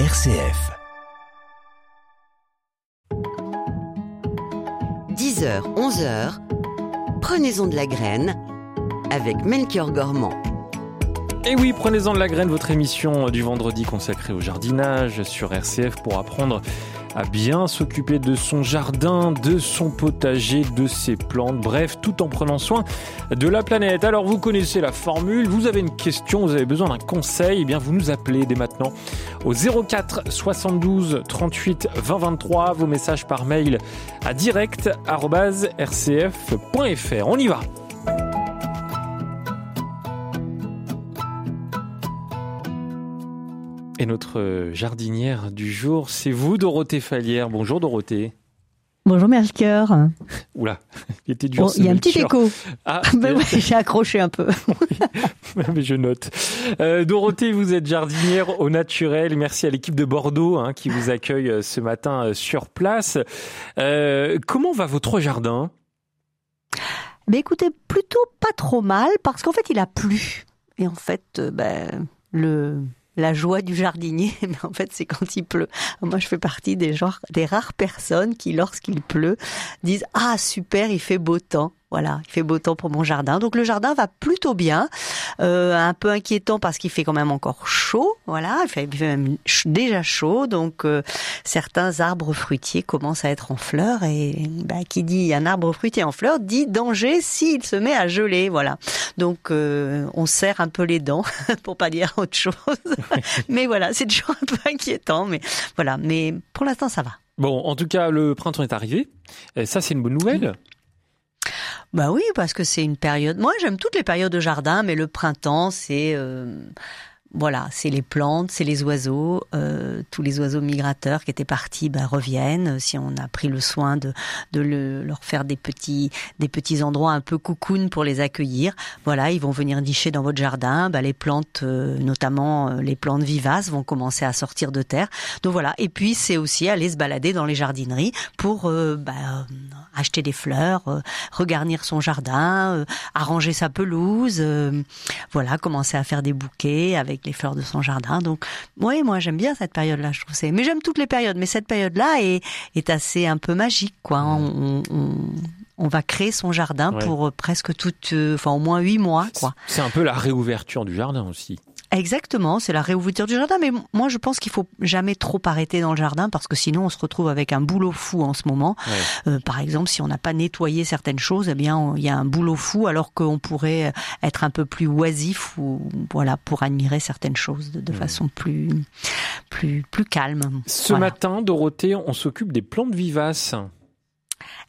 RCF. 10h, 11h, prenez-en de la graine avec Melchior Gormand. Et oui, prenez-en de la graine, votre émission du vendredi consacrée au jardinage sur RCF pour apprendre à bien s'occuper de son jardin, de son potager, de ses plantes, bref, tout en prenant soin de la planète. Alors vous connaissez la formule, vous avez une question, vous avez besoin d'un conseil, eh bien vous nous appelez dès maintenant au 04 72 38 20 23, vos messages par mail à direct@rcf.fr. On y va. Et notre jardinière du jour, c'est vous, Dorothée Fallière. Bonjour, Dorothée. Bonjour Melchior. Oula, il était dur. Il y a un petit écho. Ah, ben ouais, j'ai accroché un peu. mais je note. Euh, Dorothée, vous êtes jardinière au naturel. Merci à l'équipe de Bordeaux hein, qui vous accueille euh, ce matin euh, sur place. Euh, comment va votre jardin? Ben écoutez, plutôt pas trop mal parce qu'en fait il a plu. Et en fait, ben, le la joie du jardinier, mais en fait, c'est quand il pleut. Moi, je fais partie des genres, des rares personnes qui, lorsqu'il pleut, disent ah super, il fait beau temps. Voilà, il fait beau temps pour mon jardin. Donc le jardin va plutôt bien. Euh, un peu inquiétant parce qu'il fait quand même encore chaud. Voilà, il fait, même déjà chaud. Donc euh, certains arbres fruitiers commencent à être en fleurs. Et bah, qui dit un arbre fruitier en fleurs dit danger s'il se met à geler. Voilà. Donc euh, on serre un peu les dents pour pas dire autre chose. mais voilà, c'est toujours un peu inquiétant. Mais voilà, mais pour l'instant ça va. Bon, en tout cas, le printemps est arrivé. Et ça, c'est une bonne nouvelle. Bah oui, parce que c'est une période. Moi, j'aime toutes les périodes de jardin, mais le printemps, c'est euh, voilà, c'est les plantes, c'est les oiseaux. Euh, tous les oiseaux migrateurs qui étaient partis bah, reviennent. Si on a pris le soin de, de le, leur faire des petits, des petits endroits un peu cocoon pour les accueillir, voilà, ils vont venir nicher dans votre jardin. Bah, les plantes, euh, notamment euh, les plantes vivaces, vont commencer à sortir de terre. Donc voilà. Et puis c'est aussi aller se balader dans les jardineries pour euh, bah, acheter des fleurs, euh, regarnir son jardin, euh, arranger sa pelouse, voilà, commencer à faire des bouquets avec les fleurs de son jardin. Donc, oui, moi j'aime bien cette période-là, je trouve. Mais j'aime toutes les périodes, mais cette période-là est, est assez un peu magique, quoi. On, on, on va créer son jardin Ouais. pour presque toute, euh, enfin au moins huit mois, quoi. C'est un peu la réouverture du jardin aussi. Exactement, c'est la réouverture du jardin. Mais moi, je pense qu'il faut jamais trop arrêter dans le jardin parce que sinon, on se retrouve avec un boulot fou en ce moment. Ouais. Euh, par exemple, si on n'a pas nettoyé certaines choses, eh bien, on- il y a un boulot fou alors qu'on pourrait être un peu plus oisif ou voilà pour admirer certaines choses de, de façon plus plus plus calme. Ce Voilà. matin, Dorothée, on s'occupe des plantes vivaces.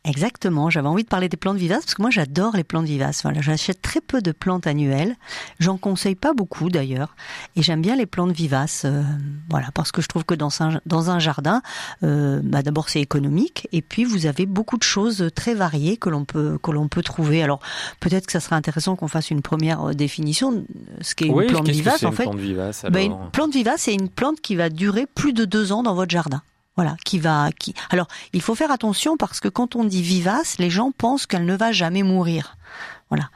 Exactement. J'avais envie de parler des plantes vivaces parce que moi j'adore les plantes vivaces. Voilà, j'achète très peu de plantes annuelles. J'en conseille pas beaucoup d'ailleurs, et j'aime bien les plantes vivaces. euh, voilà, parce que je trouve que dans un dans un jardin, euh, bah, d'abord c'est économique, et puis vous avez beaucoup de choses très variées que l'on peut que l'on peut trouver. Alors peut-être que ça serait intéressant qu'on fasse une première euh, définition. de Ce qu'est oui, une plante qu'est-ce que vivace c'est en une fait. plante vivace alors une plante vivace, c'est une plante qui va durer plus de deux ans dans votre jardin. Voilà, qui va, qui. Alors, il faut faire attention parce que quand on dit vivace, les gens pensent qu'elle ne va jamais mourir. Voilà.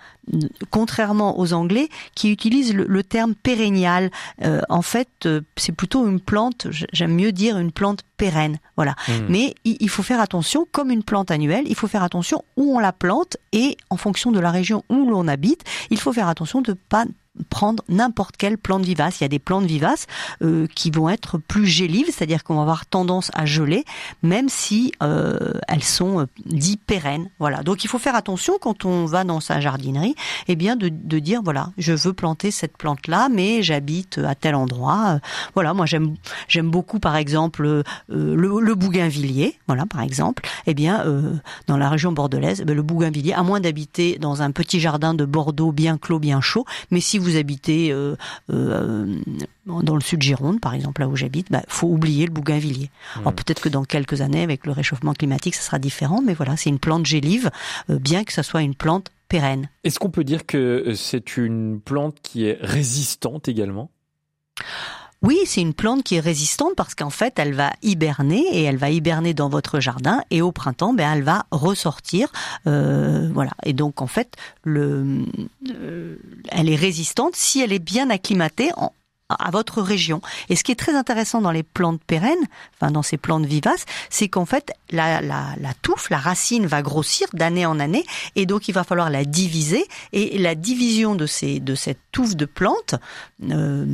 Contrairement aux Anglais qui utilisent le, le terme pérennial, euh, en fait, euh, c'est plutôt une plante. J'aime mieux dire une plante pérenne. Voilà. Hmm. Mais il, il faut faire attention, comme une plante annuelle, il faut faire attention où on la plante et en fonction de la région où l'on habite, il faut faire attention de pas prendre n'importe quelle plante vivace. Il y a des plantes vivaces euh, qui vont être plus gélives, c'est-à-dire qu'on va avoir tendance à geler, même si euh, elles sont euh, dites pérennes. Voilà. Donc il faut faire attention quand on va dans sa jardinerie, eh bien de, de dire voilà, je veux planter cette plante-là, mais j'habite à tel endroit. Euh, Voilà, moi j'aime j'aime beaucoup par exemple euh, le, le bougainvillier. Voilà, par exemple. Eh bien, euh, dans la région bordelaise, eh ben, le bougainvillier, à moins d'habiter dans un petit jardin de Bordeaux bien clos, bien chaud, mais si vous habitez euh, euh, dans le sud Gironde, par exemple, là où j'habite, bah, faut oublier le bougainvillier. Alors peut-être que dans quelques années, avec le réchauffement climatique, ça sera différent, mais voilà, c'est une plante gélive, euh, bien que ça soit une plante pérenne. Est-ce qu'on peut dire que euh, c'est une plante qui est résistante également? Oui, c'est une plante qui est résistante parce qu'en fait, elle va hiberner et elle va hiberner dans votre jardin et au printemps, ben, elle va ressortir. Euh, voilà. Et donc, en fait, le, euh, elle est résistante si elle est bien acclimatée en, à votre région. Et ce qui est très intéressant dans les plantes pérennes, enfin dans ces plantes vivaces, c'est qu'en fait la, la, la touffe, la racine va grossir d'année en année, et donc il va falloir la diviser. Et la division de ces de cette touffe de plantes, euh,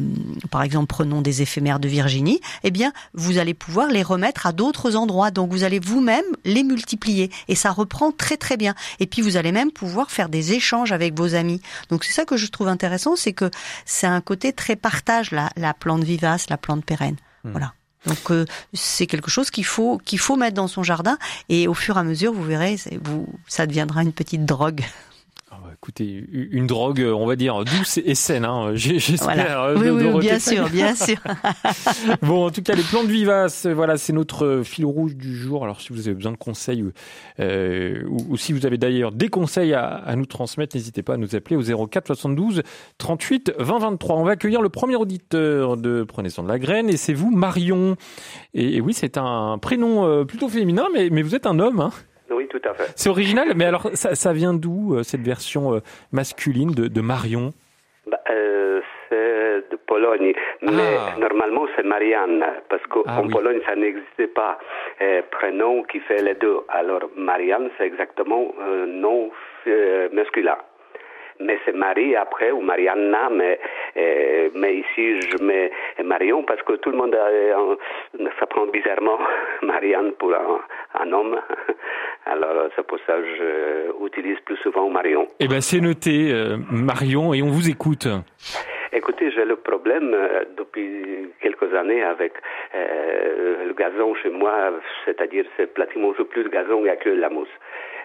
par exemple prenons des éphémères de Virginie, eh bien vous allez pouvoir les remettre à d'autres endroits. Donc vous allez vous-même les multiplier, et ça reprend très très bien. Et puis vous allez même pouvoir faire des échanges avec vos amis. Donc c'est ça que je trouve intéressant, c'est que c'est un côté très partage la, la plante vivace, la plante pérenne. Hmm. Voilà. Donc euh, c'est quelque chose qu'il faut qu'il faut mettre dans son jardin et au fur et à mesure vous verrez vous ça deviendra une petite drogue. Écoutez, une drogue, euh, on va dire, douce et saine, hein, j'espère. Voilà. euh, Oui oui bien sûr bien sûr. Bon, en tout cas, les plantes vivaces, voilà, c'est notre euh, fil rouge du jour. Alors, si vous avez besoin de conseils euh, ou, ou si vous avez d'ailleurs des conseils à, à nous transmettre, n'hésitez pas à nous appeler au 04 72 38 20 23. On va accueillir le premier auditeur de Prenez soin de la graine et c'est vous, Marion. Et, et oui, c'est un prénom plutôt féminin, mais, mais vous êtes un homme. Hein. Oui, tout à fait. C'est original, mais alors ça, ça vient d'où euh, cette version euh, masculine de, de Marion? Bah, euh, c'est de Pologne, mais Ah. normalement c'est Marianne, parce qu'en Ah oui. Pologne ça n'existait pas euh, prénom qui fait les deux. Alors Marianne c'est exactement euh, nom euh, masculin. Mais c'est Marie après ou Marianna, mais euh, mais ici je mets Marion parce que tout le monde a, un- ça prend bizarrement Marianne pour un, un homme. Alors c'est pour ça que j'utilise plus souvent Marion. Eh ben, c'est noté, euh, Marion, et on vous écoute. Écoutez, j'ai le problème euh, depuis quelques années avec euh, le gazon chez moi, c'est-à-dire c'est pratiquement plus de gazon, il n'y a que la mousse.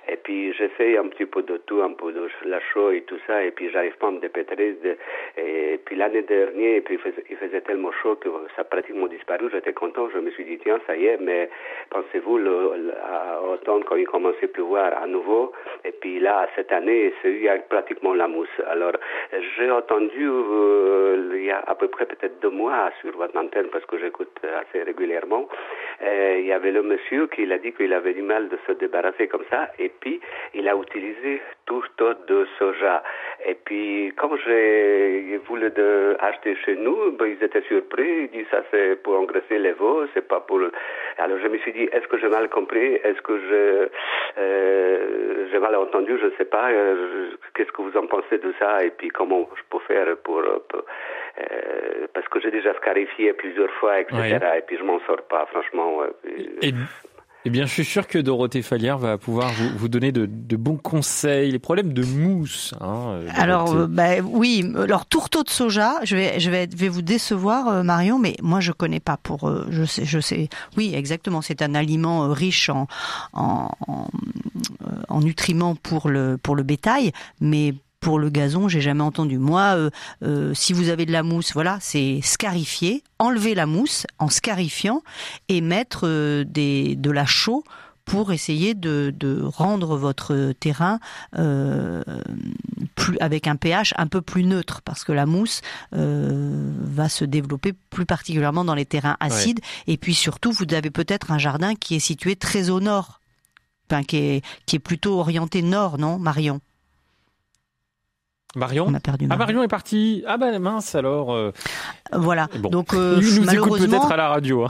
Et puis j'essaye un petit peu de tout, un peu de la chaux et tout ça, et puis j'arrive pas à me dépêtrer. Et puis l'année dernière, et puis il faisait, tellement chaud que ça a pratiquement disparu. J'étais content, je me suis dit tiens ça y est, mais pensez-vous à automne quand il commençait à pleuvoir à nouveau, et puis là cette année c'est a pratiquement la mousse. Alors j'ai entendu euh, il y a à peu près peut-être deux mois sur votre antenne parce que j'écoute assez régulièrement, il y avait le monsieur qui a dit qu'il avait du mal de se débarrasser comme ça, et puis il a utilisé tout taux de soja. Et puis quand j'ai voulu de acheter chez nous, ben, ils étaient surpris, ils disent ça c'est pour engraisser les veaux, c'est pas pour. Alors je me suis dit est-ce que j'ai mal compris, est-ce que euh, j'ai mal entendu, je sais pas. euh, Qu'est-ce que vous en pensez de ça et puis comment je peux faire euh, pour- euh, parce que j'ai déjà scarifié plusieurs fois, etc. Ouais. Et puis je m'en sors pas, franchement. euh, Et, eh bien, je suis sûr que Dorothée Fallière va pouvoir vous, vous donner de, de bons conseils. Les problèmes de mousse. Hein, euh, Alors euh, bah, oui, alors tourteau de soja, je vais je vais vais vous décevoir euh, Marion, mais moi je connais pas pour euh, je sais je sais. Oui, exactement, c'est un aliment euh, riche en en, en, euh, en nutriments pour le pour le bétail, mais pour le gazon, j'ai jamais entendu. Moi, euh, euh, si vous avez de la mousse, voilà, c'est scarifier, enlever la mousse en scarifiant et mettre euh, des de la chaux pour essayer de, de rendre votre terrain euh, plus avec un pH un peu plus neutre. Parce que la mousse euh, va se développer plus particulièrement dans les terrains acides. Et puis surtout vous avez peut-être un jardin qui est situé très au nord. Enfin qui est qui est plutôt orienté nord non Marion? Marion on a perdu Ah, Marion, Marion est partie. Ah, bah mince alors. euh, voilà Bon. donc euh, il nous écoute malheureusement peut-être à la radio. hein.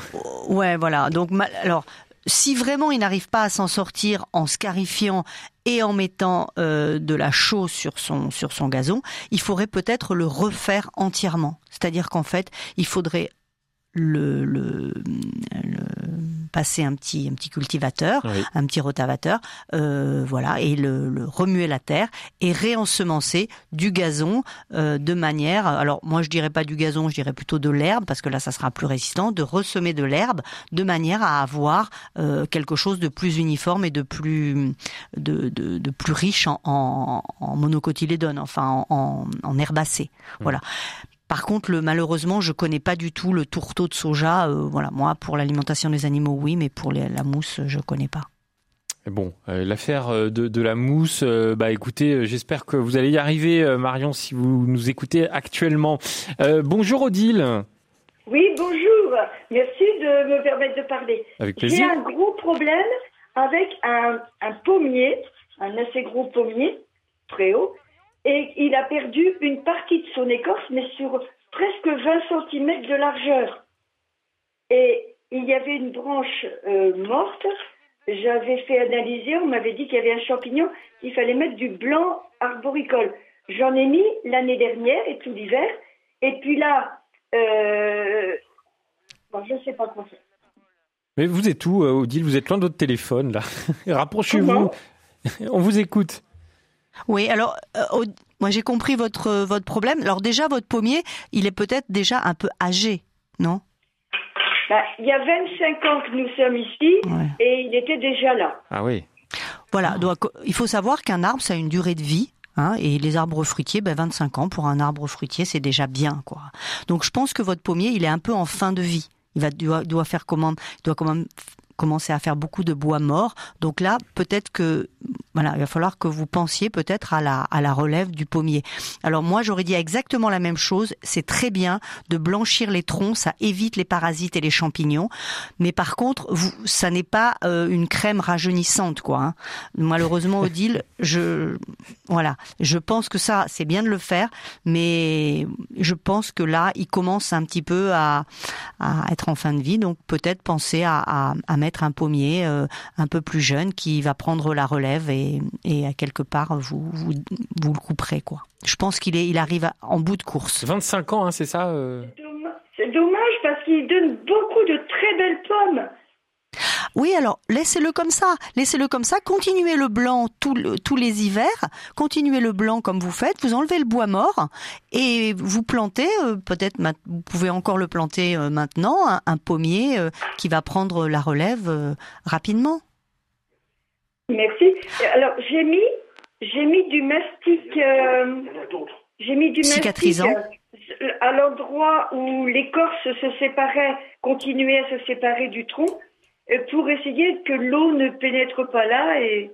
Ouais, voilà. Donc, mal- alors, si vraiment il n'arrive pas à s'en sortir en scarifiant et en mettant euh, de la chaux sur son sur son gazon, il faudrait peut-être le refaire entièrement. C'est-à-dire qu'en fait, il faudrait le, le, le- passer un petit un petit cultivateur, Oui. un petit rotavateur, euh, voilà, et le, le remuer la terre et réensemencer du gazon euh, de manière, alors moi je dirais pas du gazon, je dirais plutôt de l'herbe parce que là ça sera plus résistant, de ressemer de l'herbe de manière à avoir euh, quelque chose de plus uniforme et de plus de, de, de plus riche en, en, en monocotylédone, enfin en, en, en herbacées. Voilà. Par contre, le, malheureusement, je connais pas du tout le tourteau de soja. euh, voilà, moi, pour l'alimentation des animaux, oui, mais pour les- la mousse, je connais pas. Bon, euh, l'affaire euh, de, de la mousse, euh, bah écoutez, j'espère que vous allez y arriver, Marion, si vous nous écoutez actuellement. Euh, bonjour Odile, Oui, bonjour. Merci de me permettre de parler. avec J'ai plaisir. un gros problème avec un, un pommier, un assez gros pommier, très haut, et il a perdu une partie de son écorce, mais sur presque 20 cm de largeur. Et il y avait une branche euh, morte. J'avais fait analyser, on m'avait dit qu'il y avait un champignon, qu'il fallait mettre du blanc arboricole. J'en ai mis l'année dernière et tout l'hiver. Et puis là, euh, bon, je ne sais pas quoi faire. Mais vous êtes où, euh, Odile? Vous êtes loin de votre téléphone, là. Rapprochez-vous. On vous écoute. Oui, alors euh, moi j'ai compris votre euh, votre problème. Alors déjà votre pommier, il est peut-être déjà un peu âgé, non? Bah, il y a 25 ans que nous sommes ici Ouais. et il était déjà là. Ah oui. Voilà, donc il faut savoir qu'un arbre ça a une durée de vie. Hein, et les arbres fruitiers, ben 25 ans pour un arbre fruitier, c'est déjà bien, quoi. Donc je pense que votre pommier, il est un peu en fin de vie. Il va doit, doit faire comment Il doit comment commencer à faire beaucoup de bois mort. Donc là, peut-être que voilà, il va falloir que vous pensiez peut-être à la à la relève du pommier. Alors moi, j'aurais dit exactement la même chose. C'est très bien de blanchir les troncs, ça évite les parasites et les champignons. Mais par contre, ça n'est pas euh, une crème rajeunissante, quoi. hein. Malheureusement, Odile, je voilà, je pense que ça, c'est bien de le faire, mais je pense que là, il commence un petit peu à, à être en fin de vie, donc peut-être penser à, à mettre un pommier euh, un peu plus jeune qui va prendre la relève et, et à quelque part vous, vous vous le couperez quoi. Je pense qu'il est, il arrive à- en bout de course. 25 ans, hein, c'est ça euh C'est dommage parce qu'il donne beaucoup de très belles pommes. Oui, alors laissez-le comme ça, laissez-le comme ça, continuez le blanc tout le- tous les hivers, continuez le blanc comme vous faites, vous enlevez le bois mort et vous plantez, euh, peut-être vous pouvez encore le planter euh, maintenant, un, un pommier euh, qui va prendre la relève rapidement. Merci. Alors j'ai mis, j'ai mis du mastic. j'ai mis du Cicatrisant. mastic à l'endroit où l'écorce se séparait, continuait à se séparer du tronc, pour essayer que l'eau ne pénètre pas là et.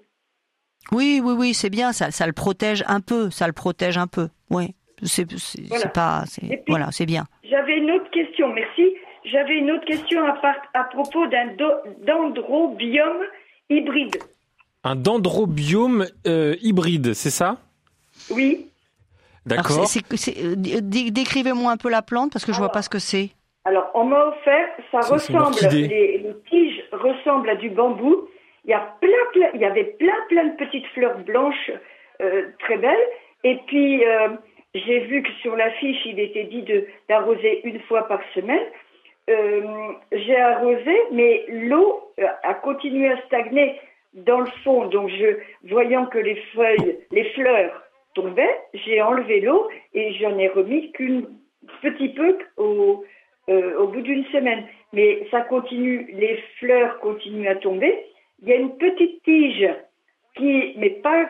Oui, oui, oui, c'est bien, ça, ça le protège un peu, ça le protège un peu. Oui, c'est Voilà. c'est pas, puis- voilà, c'est bien. J'avais une autre question, merci. J'avais une autre question à, part- à propos d'un dendrobiome hybride. Un dendrobiome euh, hybride, c'est ça? Oui. Alors, D'accord. euh, dé- Décrivez-moi un peu la plante parce que je vois Alors, pas ce que c'est. Alors, on m'a offert, ça, Ça, ressemble, les tiges ressemblent à du bambou. Il y a plein, il y avait plein, plein de petites fleurs blanches euh, très belles. Et puis, euh, j'ai vu que sur l'affiche, il était dit d'arroser une fois par semaine. Euh, j'ai arrosé, mais l'eau a continué à stagner dans le fond. Donc, je, voyant que les feuilles, les fleurs tombaient, j'ai enlevé l'eau et j'en ai remis qu'une petit peu au bout d'une semaine. Mais ça continue, les fleurs continuent à tomber. Il y a une petite tige qui, mais pas,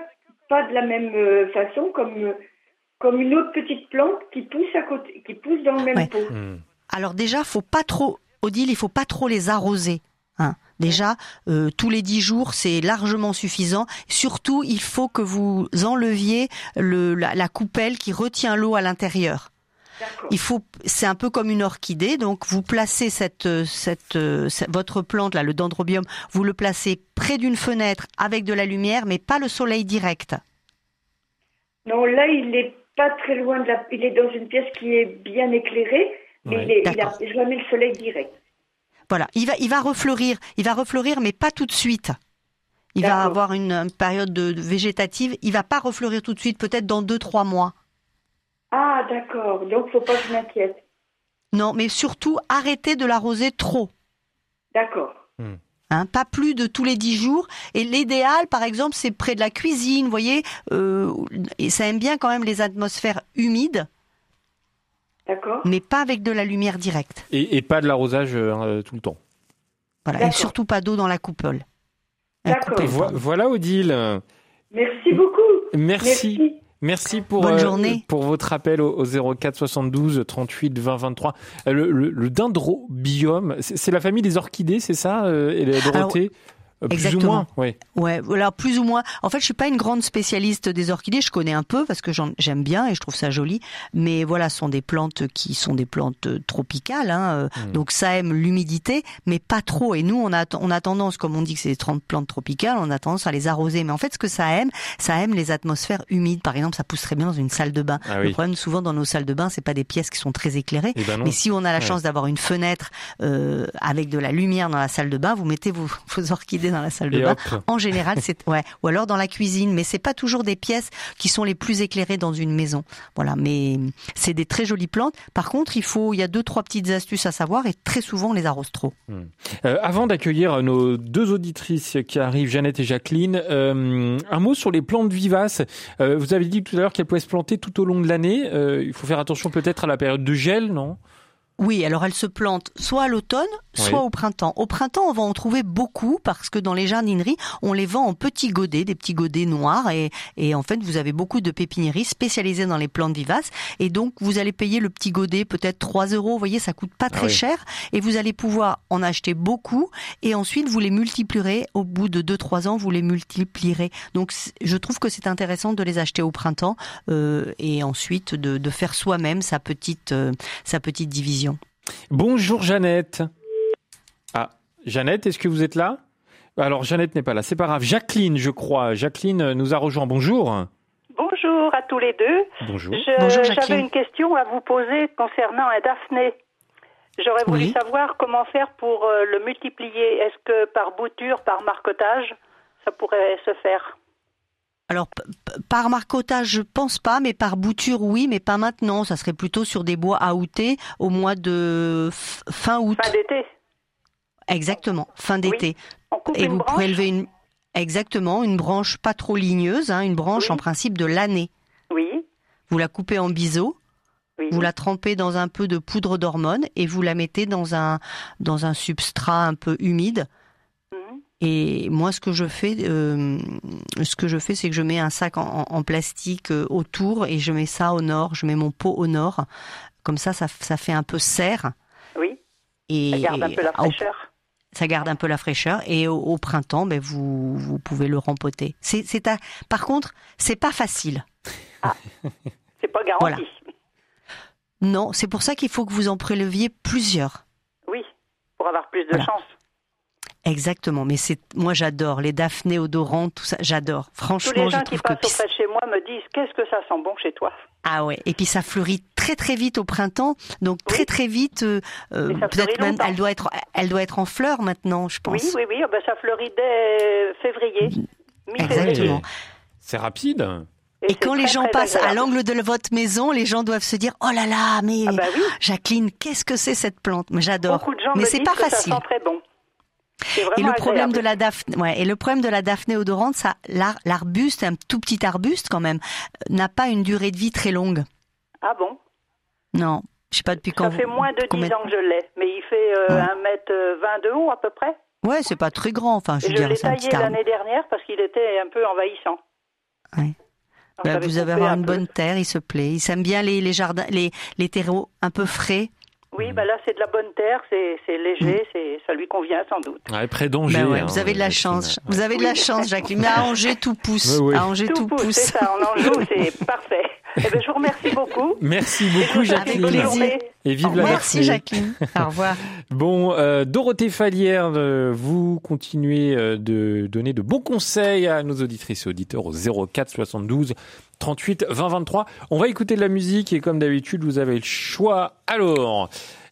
pas de la même euh, façon, comme, comme une autre petite plante qui pousse à côté, qui pousse dans le même Ouais. pot. Hmm. Alors déjà, faut pas trop, Odile, il faut pas trop les arroser. Hein. Déjà, euh, tous les dix jours, c'est largement suffisant. Surtout, il faut que vous enleviez le, la, la coupelle qui retient l'eau à l'intérieur. Il faut, c'est un peu comme une orchidée, donc vous placez cette, euh, cette, euh, cette- votre plante là, le dendrobium, vous le placez près d'une fenêtre avec de la lumière, mais pas le soleil direct. Non, là, il n'est pas très loin de la. Il est dans une pièce qui est bien éclairée, mais Ouais. il, est, il a D'accord. jamais le soleil direct. Voilà, il va, il va refleurir, il va refleurir, mais pas tout de suite. Il va avoir une, une période de, de végétative. Il va pas refleurir tout de suite, peut-être dans deux trois mois. Ah, d'accord. Donc, faut pas que je m'inquiète. Non, mais surtout arrêtez de l'arroser trop. D'accord. Hein, pas plus de tous les dix jours. Et l'idéal, par exemple, c'est près de la cuisine, vous voyez. euh, et ça aime bien quand même les atmosphères humides, D'accord. mais pas avec de la lumière directe. Et, et pas de l'arrosage euh, tout le temps. Voilà. Et surtout pas d'eau dans la coupole. La D'accord. Vo- voilà, Odile. Merci beaucoup. Merci. Merci. Merci pour, Bonne euh, journée. pour votre appel au, au 04 72 38 20 23. Euh, Le, le, le dendrobiome, c'est la famille des orchidées, c'est ça, euh, et la Dorothée Euh, plus ou Exactement. moins, oui. Ouais, voilà, plus ou moins. En fait, je suis pas une grande spécialiste des orchidées. Je connais un peu parce que j'en- j'aime bien et je trouve ça joli. Mais voilà, ce sont des plantes qui sont des plantes euh, tropicales. Hein, euh, Mm. Donc ça aime l'humidité, mais pas trop. Et nous, on a on a tendance, comme on dit que c'est des plantes tropicales, on a tendance à les arroser. Mais en fait, ce que ça aime, ça aime les atmosphères humides. Par exemple, ça pousse très bien dans une salle de bain. Ah Le oui. problème, souvent dans nos salles de bain, c'est pas des pièces qui sont très éclairées. Eh ben. Mais si on a la Ouais. chance d'avoir une fenêtre euh, avec de la lumière dans la salle de bain, vous mettez vos, vos orchidées dans la salle de Et bain. hop. En général, c'est ouais, ou alors dans la cuisine, mais c'est pas toujours des pièces qui sont les plus éclairées dans une maison. Voilà, mais c'est des très jolies plantes. Par contre, il faut, il y a deux trois petites astuces à savoir et très souvent on les arrose trop. Euh, avant d'accueillir nos deux auditrices qui arrivent, Jeannette et Jacqueline, euh, un mot sur les plantes vivaces. Euh, vous avez dit tout à l'heure qu'elles pouvaient se planter tout au long de l'année. Il faut faire attention peut-être à la période de gel, non? Oui, alors elles se plantent soit à l'automne, soit Oui. au printemps. Au printemps, on va en trouver beaucoup parce que dans les jardineries, on les vend en petits godets, des petits godets noirs et, et en fait, vous avez beaucoup de pépiniéries spécialisées dans les plantes vivaces et donc vous allez payer le petit godet peut-être 3 euros. Vous voyez, ça coûte pas très oui. cher et vous allez pouvoir en acheter beaucoup et ensuite vous les multiplierez au bout de 2-3 ans, vous les multiplierez. Donc je trouve que c'est intéressant de les acheter au printemps euh, et ensuite de, de faire soi-même sa petite euh, sa petite division. Bonjour Jeannette. Ah, Jeannette, est-ce que vous êtes là? Alors Jeannette n'est pas là, c'est pas grave. Jacqueline, je crois. Jacqueline nous a rejoint. Bonjour. Bonjour à tous les deux. Bonjour. Je- Bonjour, Jacqueline. J'avais une question à vous poser concernant un Daphné. J'aurais voulu Oui. savoir comment faire pour euh, le multiplier. Est-ce que par bouture, par marcotage, ça pourrait se faire? Alors, par marcotage, je pense pas, mais par bouture, oui, mais pas maintenant. Ça serait plutôt sur des bois aoutés au mois de fin août. Fin d'été Exactement, fin d'été. Et vous branche prélevez une, exactement, une branche pas trop ligneuse, hein, une branche Oui. en principe de l'année. Oui, Vous la coupez en biseau, oui. vous la trempez dans un peu de poudre d'hormone et vous la mettez dans un, dans un substrat un peu humide. Et moi, ce que je fais, euh, ce que je fais, c'est que je mets un sac en, plastique euh, autour et je mets ça au nord. Je mets mon pot au nord. Comme ça, ça, ça fait un peu serre. Oui, Et ça garde un peu la au- fraîcheur. ça garde un peu la fraîcheur. Et au, au printemps, ben vous, vous pouvez le rempoter. C'est, c'est à- par contre, c'est pas facile. C'est pas garanti. Voilà. Non, c'est pour ça qu'il faut que vous en préleviez plusieurs. Oui, pour avoir plus de Voilà. chance. Exactement. Mais c'est, moi, j'adore les daphnées odorantes, tout ça. J'adore. Tous Franchement, les je gens qui trouve passent auprès de chez moi me disent qu'est-ce que ça sent bon chez toi? Ah ouais, et puis ça fleurit très très vite au printemps, donc très Oui. très vite. euh, euh, Peut-être même, elle doit être, elle doit être en fleurs maintenant, je pense. Oui, oui, oui, ah ben, ça fleurit dès février. mi-février. Exactement. C'est rapide. Et, quand les gens passent à l'angle de votre maison, les gens doivent se dire oh là là, mais Ah bah oui, Jacqueline, qu'est-ce que c'est cette plante? Mais j'adore. beaucoup de gens Mais me c'est disent pas que facile. ça sent très bon. Et le problème de la daphné, ouais, et le problème de la daphné odorante, ça, l'arbuste, un tout petit arbuste quand même, euh, n'a pas une durée de vie très longue. Ah bon? Non, je sais pas depuis quand. Ça fait moins de 10 combien- ans que je l'ai, mais il fait euh, Ouais. 1 mètre 20 de haut à peu près. Ouais, c'est pas très grand. Enfin, je veux je dire, l'ai c'est un taillé petit arbre. l'année dernière parce qu'il était un peu envahissant. Ouais. Bah, j'avais vous avez avoir un une peu. bonne terre, il se plaît. Il s'aime bien les, les jardins, les, les terreaux un peu frais. Oui, bah là c'est de la bonne terre, c'est c'est léger, c'est ça lui convient sans doute. Ouais, près d'Angers. Ben ouais, hein, vous avez de la chance. Vous avez de la chance, Jacqueline. Mais à Angers, tout pousse. Ouais, ouais. À Angers, tout, Tout pousse, c'est ça, en Anjou, c'est parfait. Eh ben, je vous remercie beaucoup. Merci beaucoup, Jacqueline. plaisir. Et vive la Merci. Jacqueline. Au revoir. Bon, euh, Dorothée Falière, euh, vous continuez euh, de donner de bons conseils à nos auditrices et auditeurs au 04 72 38 20 23. On va écouter de la musique et comme d'habitude, vous avez le choix. Alors,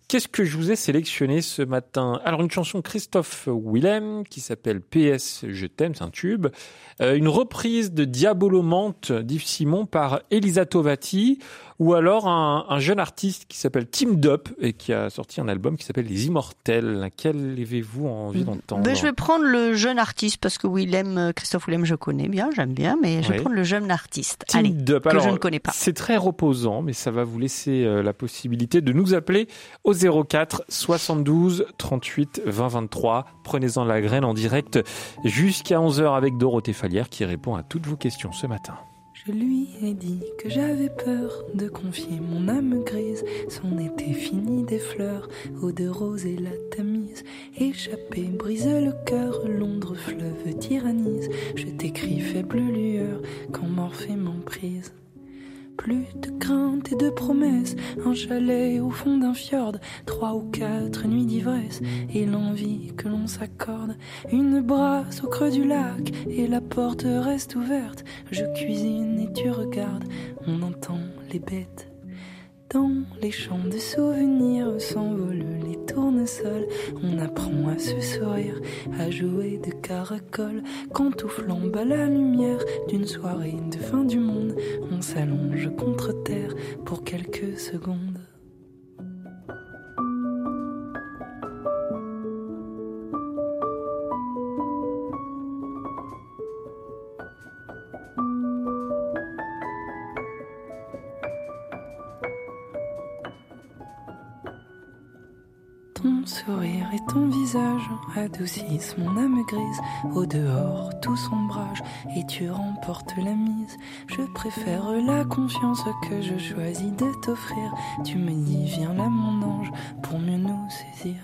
qu'est-ce que je vous ai sélectionné ce matin? Alors, une chanson Christophe Willem qui s'appelle PS Je t'aime, c'est un tube. Euh, une reprise de Diabolomante d'Yves Simon par Elisa Tovati ou alors un, un jeune artiste qui s'appelle Tim Dup et qui a sorti un album qui s'appelle Les Immortels. Quel avez-vous envie d'entendre Ben, je vais prendre le jeune artiste parce que Willem, euh, Christophe Willem, je connais bien, j'aime bien, mais je vais Oui. prendre le jeune artiste. Tim Allez, Dup. que Alors, je ne connais pas. C'est très reposant, mais ça va vous laisser euh, la possibilité de nous appeler au 04 72 38 20 23. Prenez-en la graine en direct jusqu'à 11h avec Dorothée Falière qui répond à toutes vos questions ce matin. Je lui ai dit que j'avais peur de confier mon âme grise. Son été fini des fleurs, eau de rose et la tamise. Échappé, brise le cœur, Londres fleuve tyrannise. Je t'écris faible lueur quand Morphée m'emprise. Plus de crainte et de promesses, un chalet au fond d'un fjord, trois ou quatre nuits d'ivresse, et l'envie que l'on s'accorde. Une brasse au creux du lac, et la porte reste ouverte. Je cuisine et tu regardes, on entend les bêtes dans les champs de souvenirs s'envolent les tournesols. On apprend à se sourire, à jouer de caracol. Quand tout flambe à la lumière d'une soirée de fin du monde, on s'allonge contre terre pour quelques secondes. Mon âme grise. Au dehors, tout sombrage et tu remportes la mise. Je préfère la confiance que je choisis de t'offrir. Tu me dis, viens là, mon ange, pour mieux nous saisir.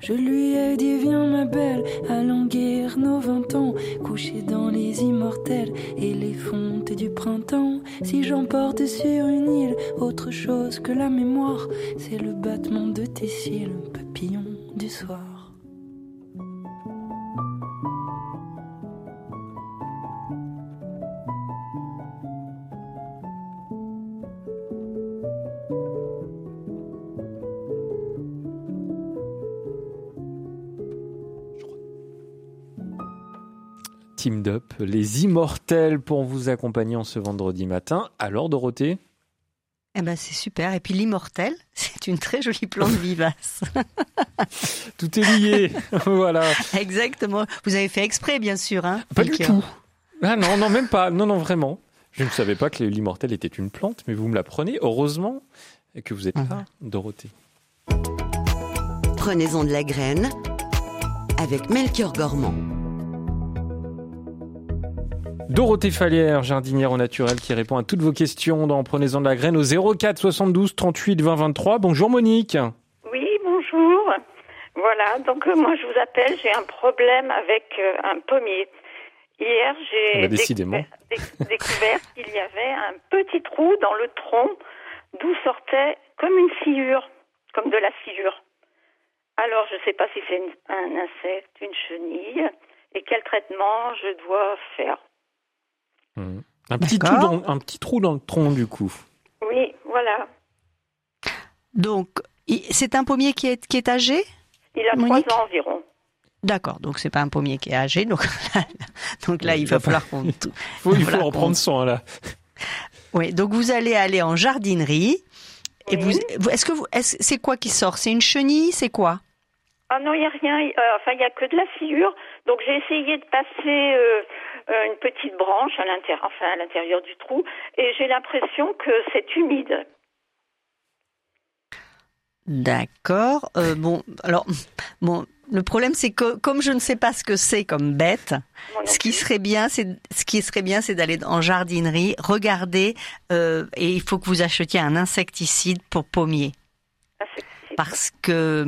Je lui ai dit viens ma belle, allons guérir nos vingt ans, couchés dans les immortels et les fontes du printemps. Si j'emporte sur une île autre chose que la mémoire, c'est le battement de tes cils, papillon du soir. Team Up, les immortels pour vous accompagner en ce vendredi matin. Alors Dorothée Eh ben c'est super. Et puis l'immortel, c'est une très jolie plante vivace. Tout est lié, voilà. Exactement. Vous avez fait exprès, bien sûr. Hein Pas du tout. Ah non, non, même pas. Non, non, vraiment. Je ne savais pas que l'immortel était une plante, mais vous me l'apprenez. Heureusement que vous êtes là, Dorothée. Prenez-en de la graine avec Melchior Gormand. Dorothée Fallière, jardinière au naturel, qui répond à toutes vos questions dans Prenez-en de la graine au 04 72 38 20 23. Bonjour Monique. Oui, bonjour. Voilà, donc euh, moi je vous appelle, j'ai un problème avec euh, un pommier. Hier, Ah j'ai bah, décidément. découvert, déc- découvert qu'il y avait un petit trou dans le tronc d'où sortait comme une sciure, comme de la sciure. Alors, je ne sais pas si c'est un insecte, une chenille, et quel traitement je dois faire. Un petit, trou dans, un petit trou dans le tronc du coup. Oui, voilà. Donc, c'est un pommier qui est, qui est âgé Il a trois ans environ. D'accord, donc c'est pas un pommier qui est âgé, donc, donc là il va falloir qu'on... Faut, il faut en prendre soin là. Oui, donc vous allez aller en jardinerie. Et Oui. vous, vous- est-ce que vous, est-ce- c'est quoi qui sort? C'est une chenille? C'est quoi? Ah non, il n'y a rien. euh, enfin, il n'y a que de la sciure. Donc, j'ai essayé de passer euh, une petite branche à l'intérieur, enfin, à l'intérieur du trou, et j'ai l'impression que c'est humide. D'accord. Euh, bon, alors, bon, le problème c'est que comme je ne sais pas ce que c'est comme bête, ce qui serait bien, c'est ce qui serait bien, c'est d'aller en jardinerie, regarder, euh, et il faut que vous achetiez un insecticide pour pommier, parce que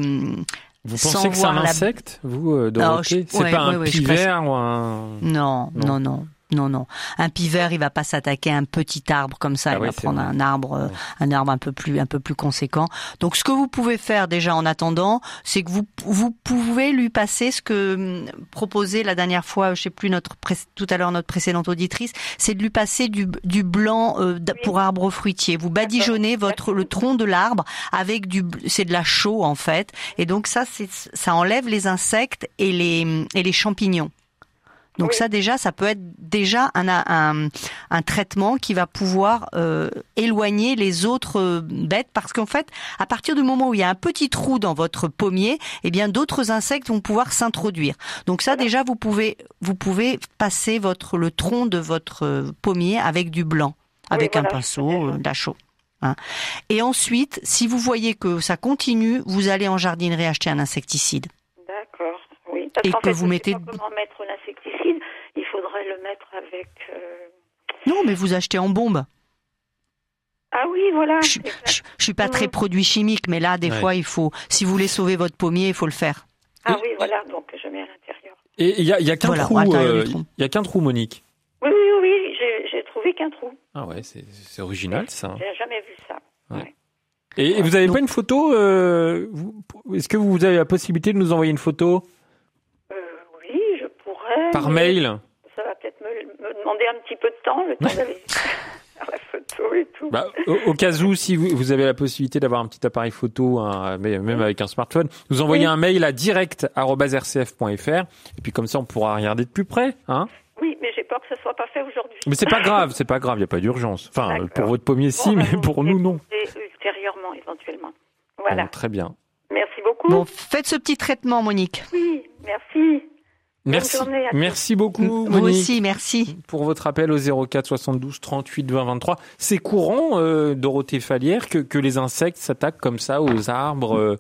Vous Sans pensez que c'est un la- insecte, vous, euh, Dorothée C'est ouais, pas ouais, un pivert ou un... non, Non. non, non. Non, non. Un pivert, il va pas s'attaquer à un petit arbre comme ça. Ah il oui, va prendre vrai. un arbre, euh, Ouais. un arbre un peu plus, un peu plus conséquent. Donc, ce que vous pouvez faire déjà en attendant, c'est que vous, vous pouvez lui passer ce que hum, proposait la dernière fois, je sais plus notre tout à l'heure notre précédente auditrice, c'est de lui passer du, du blanc euh, pour arbre fruitier. Vous badigeonnez votre le tronc de l'arbre avec du, c'est de la chaux en fait, et donc ça, c'est ça enlève les insectes et les et les champignons. Donc Oui. ça déjà, ça peut être déjà un, un, un traitement qui va pouvoir euh, éloigner les autres euh, bêtes parce qu'en fait, à partir du moment où il y a un petit trou dans votre pommier, eh bien d'autres insectes vont pouvoir s'introduire. Donc ça déjà, vous pouvez vous pouvez passer votre le tronc de votre euh, pommier avec du blanc, avec voilà, un pinceau, euh, de la chaux. hein. Et ensuite, si vous voyez que ça continue, vous allez en jardinerie acheter un insecticide. D'accord, oui. Parce Et que fait, vous mettez- comment mettre faudrait le mettre avec, euh, Non, mais vous achetez en bombe. Ah oui, voilà. Je, je, je suis pas très Mhm. produit chimique, mais là, des Ouais. fois, il faut, si vous voulez sauver votre pommier, il faut le faire. Ah oui, voilà, donc je mets à l'intérieur. Et il y a, y a qu'un Voilà, trou, euh, y a qu'un trou, Monique. Oui, oui, oui, j'ai trouvé qu'un trou. Ah ouais, c'est c'est original ça. J'ai jamais vu ça. Ouais. Ouais. Et, et vous avez Donc- pas une photo euh, Est-ce que vous avez la possibilité de nous envoyer une photo? Euh, oui, je pourrais. par mais mail demander un petit peu de temps, le temps d'aller la photo et tout. Bah, au, au cas où, si vous, vous avez la possibilité d'avoir un petit appareil photo, mais même avec un smartphone, vous envoyez Oui. un mail à direct@rcf.fr et puis comme ça on pourra regarder de plus près, hein. Oui, mais j'ai peur que ce soit pas fait aujourd'hui. Mais c'est pas grave, c'est pas grave, il y a pas d'urgence. Enfin, pour votre pommier si, Bon, bah, mais pour nous non. Et ultérieurement, éventuellement. Voilà. Bon, très bien. Merci beaucoup. Bon, faites ce petit traitement, Monique. Oui, merci. Merci, merci beaucoup, Vous Monique. aussi, merci. pour votre appel au 04 72 38 20 23. C'est courant, euh, Dorothée Falière, que, que les insectes s'attaquent comme ça aux arbres. euh,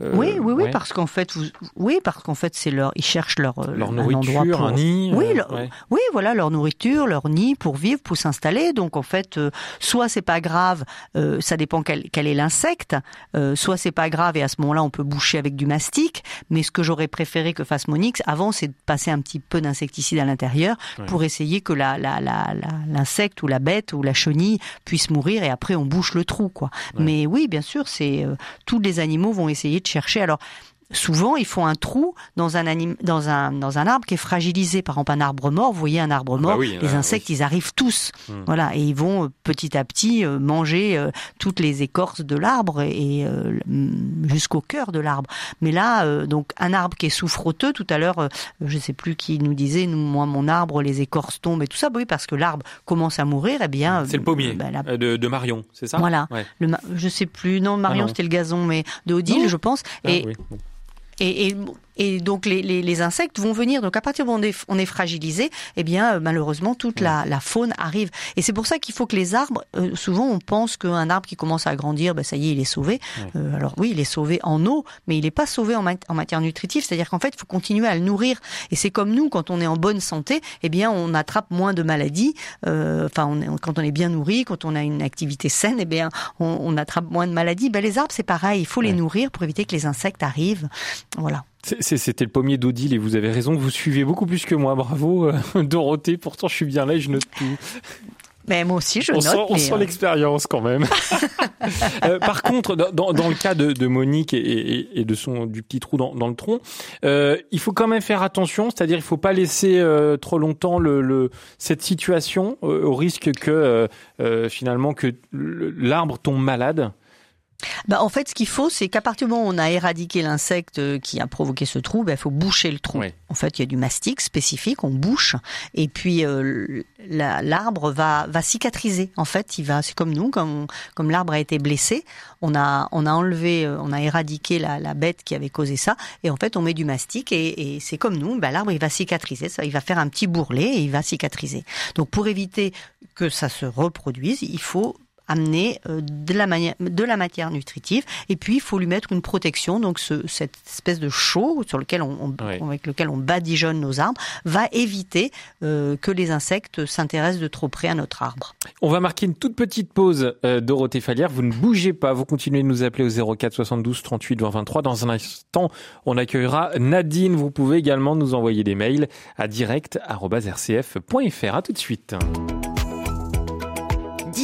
euh, oui, oui, oui, ouais. parce qu'en fait, vous, oui, parce qu'en fait, c'est leur, ils cherchent leur, euh, leur un nourriture, endroit pour, un nid. Oui, euh, leur- ouais. Oui, voilà leur nourriture, leur nid pour vivre, pour s'installer. Donc en fait, euh, soit c'est pas grave, euh, ça dépend quel, quel est l'insecte. euh, soit c'est pas grave et à ce moment-là on peut boucher avec du mastic. Mais ce que j'aurais préféré que fasse Monix avant, c'est de passer un petit peu d'insecticide à l'intérieur Ouais. pour essayer que la la la la- l'insecte ou la bête ou la chenille puisse mourir et après on bouche le trou quoi. Mais oui, bien sûr, c'est euh, tous les animaux vont essayer de chercher. Alors souvent ils font un trou dans un anim- dans un dans un arbre qui est fragilisé par exemple un arbre mort vous voyez un arbre mort bah oui, les insectes ils arrivent tous Hmm. voilà et ils vont euh, petit à petit euh, manger euh, toutes les écorces de l'arbre et jusqu'au cœur de l'arbre mais là donc un arbre qui est souffroteux tout à l'heure je sais plus qui nous disait nous moi mon arbre les écorces tombent et tout ça Bah oui parce que l'arbre commence à mourir eh bien C'est le pommier bah, la- de, de Marion, c'est ça? Voilà. Ouais. le je sais plus non Marion Ah c'était le gazon mais de Odile Non. je pense Ah, et oui. Bon. Et, donc les, les, les insectes vont venir. Donc à partir où on est, on est fragilisé, eh bien euh, malheureusement toute la, la faune arrive. Et c'est pour ça qu'il faut que les arbres, euh, souvent on pense qu'un arbre qui commence à grandir, ben ça y est, il est sauvé. Euh, alors oui, il est sauvé en eau, mais il n'est pas sauvé en, mat- en matière nutritive. C'est-à-dire qu'en fait, il faut continuer à le nourrir. Et c'est comme nous, quand on est en bonne santé, eh bien on attrape moins de maladies. Euh, Enfin, on est- quand on est bien nourri, quand on a une activité saine, eh bien on, on attrape moins de maladies. Ben, les arbres, c'est pareil. Il faut les nourrir pour éviter que les insectes arrivent. Voilà. C'était le pommier d'Odile et vous avez raison, vous suivez beaucoup plus que moi. Bravo, euh, Dorothée. Pourtant, je suis bien là et je note tout. Mais moi aussi, je on note. sent, on sent euh, l'expérience quand même. Euh, par contre, dans, dans- le cas de, de Monique et, et- et de son du petit trou dans, dans le tronc, euh, il faut quand même faire attention. C'est-à-dire, il faut pas laisser euh, trop longtemps le, le- cette situation euh, au risque que finalement que l'arbre tombe malade. Bah, en fait, ce qu'il faut, c'est qu'à partir du moment où on a éradiqué l'insecte euh, qui a provoqué ce trou, bah, il faut boucher le trou. Ouais. En fait, il y a du mastic spécifique, on bouche, et puis euh, la- l'arbre va, va cicatriser. En fait, il va, c'est comme nous, comme, comme l'arbre a été blessé, on a, on a enlevé, euh, on a éradiqué la, la bête qui avait causé ça, et en fait, on met du mastic, et, et c'est comme nous, bah, l'arbre il va cicatriser, ça, il va faire un petit bourrelet et il va cicatriser. Donc, pour éviter que ça se reproduise, il faut amener euh, de la, mani- de la matière nutritive et puis il faut lui mettre une protection donc ce, cette espèce de chaux sur lequel on, avec lequel on badigeonne nos arbres va éviter euh, que les insectes s'intéressent de trop près à notre arbre. On va marquer une toute petite pause, euh, Dorothée Falière. Vous ne bougez pas, vous continuez de nous appeler au 04 72 38 20 23. Dans un instant, on accueillera Nadine. Vous pouvez également nous envoyer des mails à direct.rcf.fr. À tout de suite.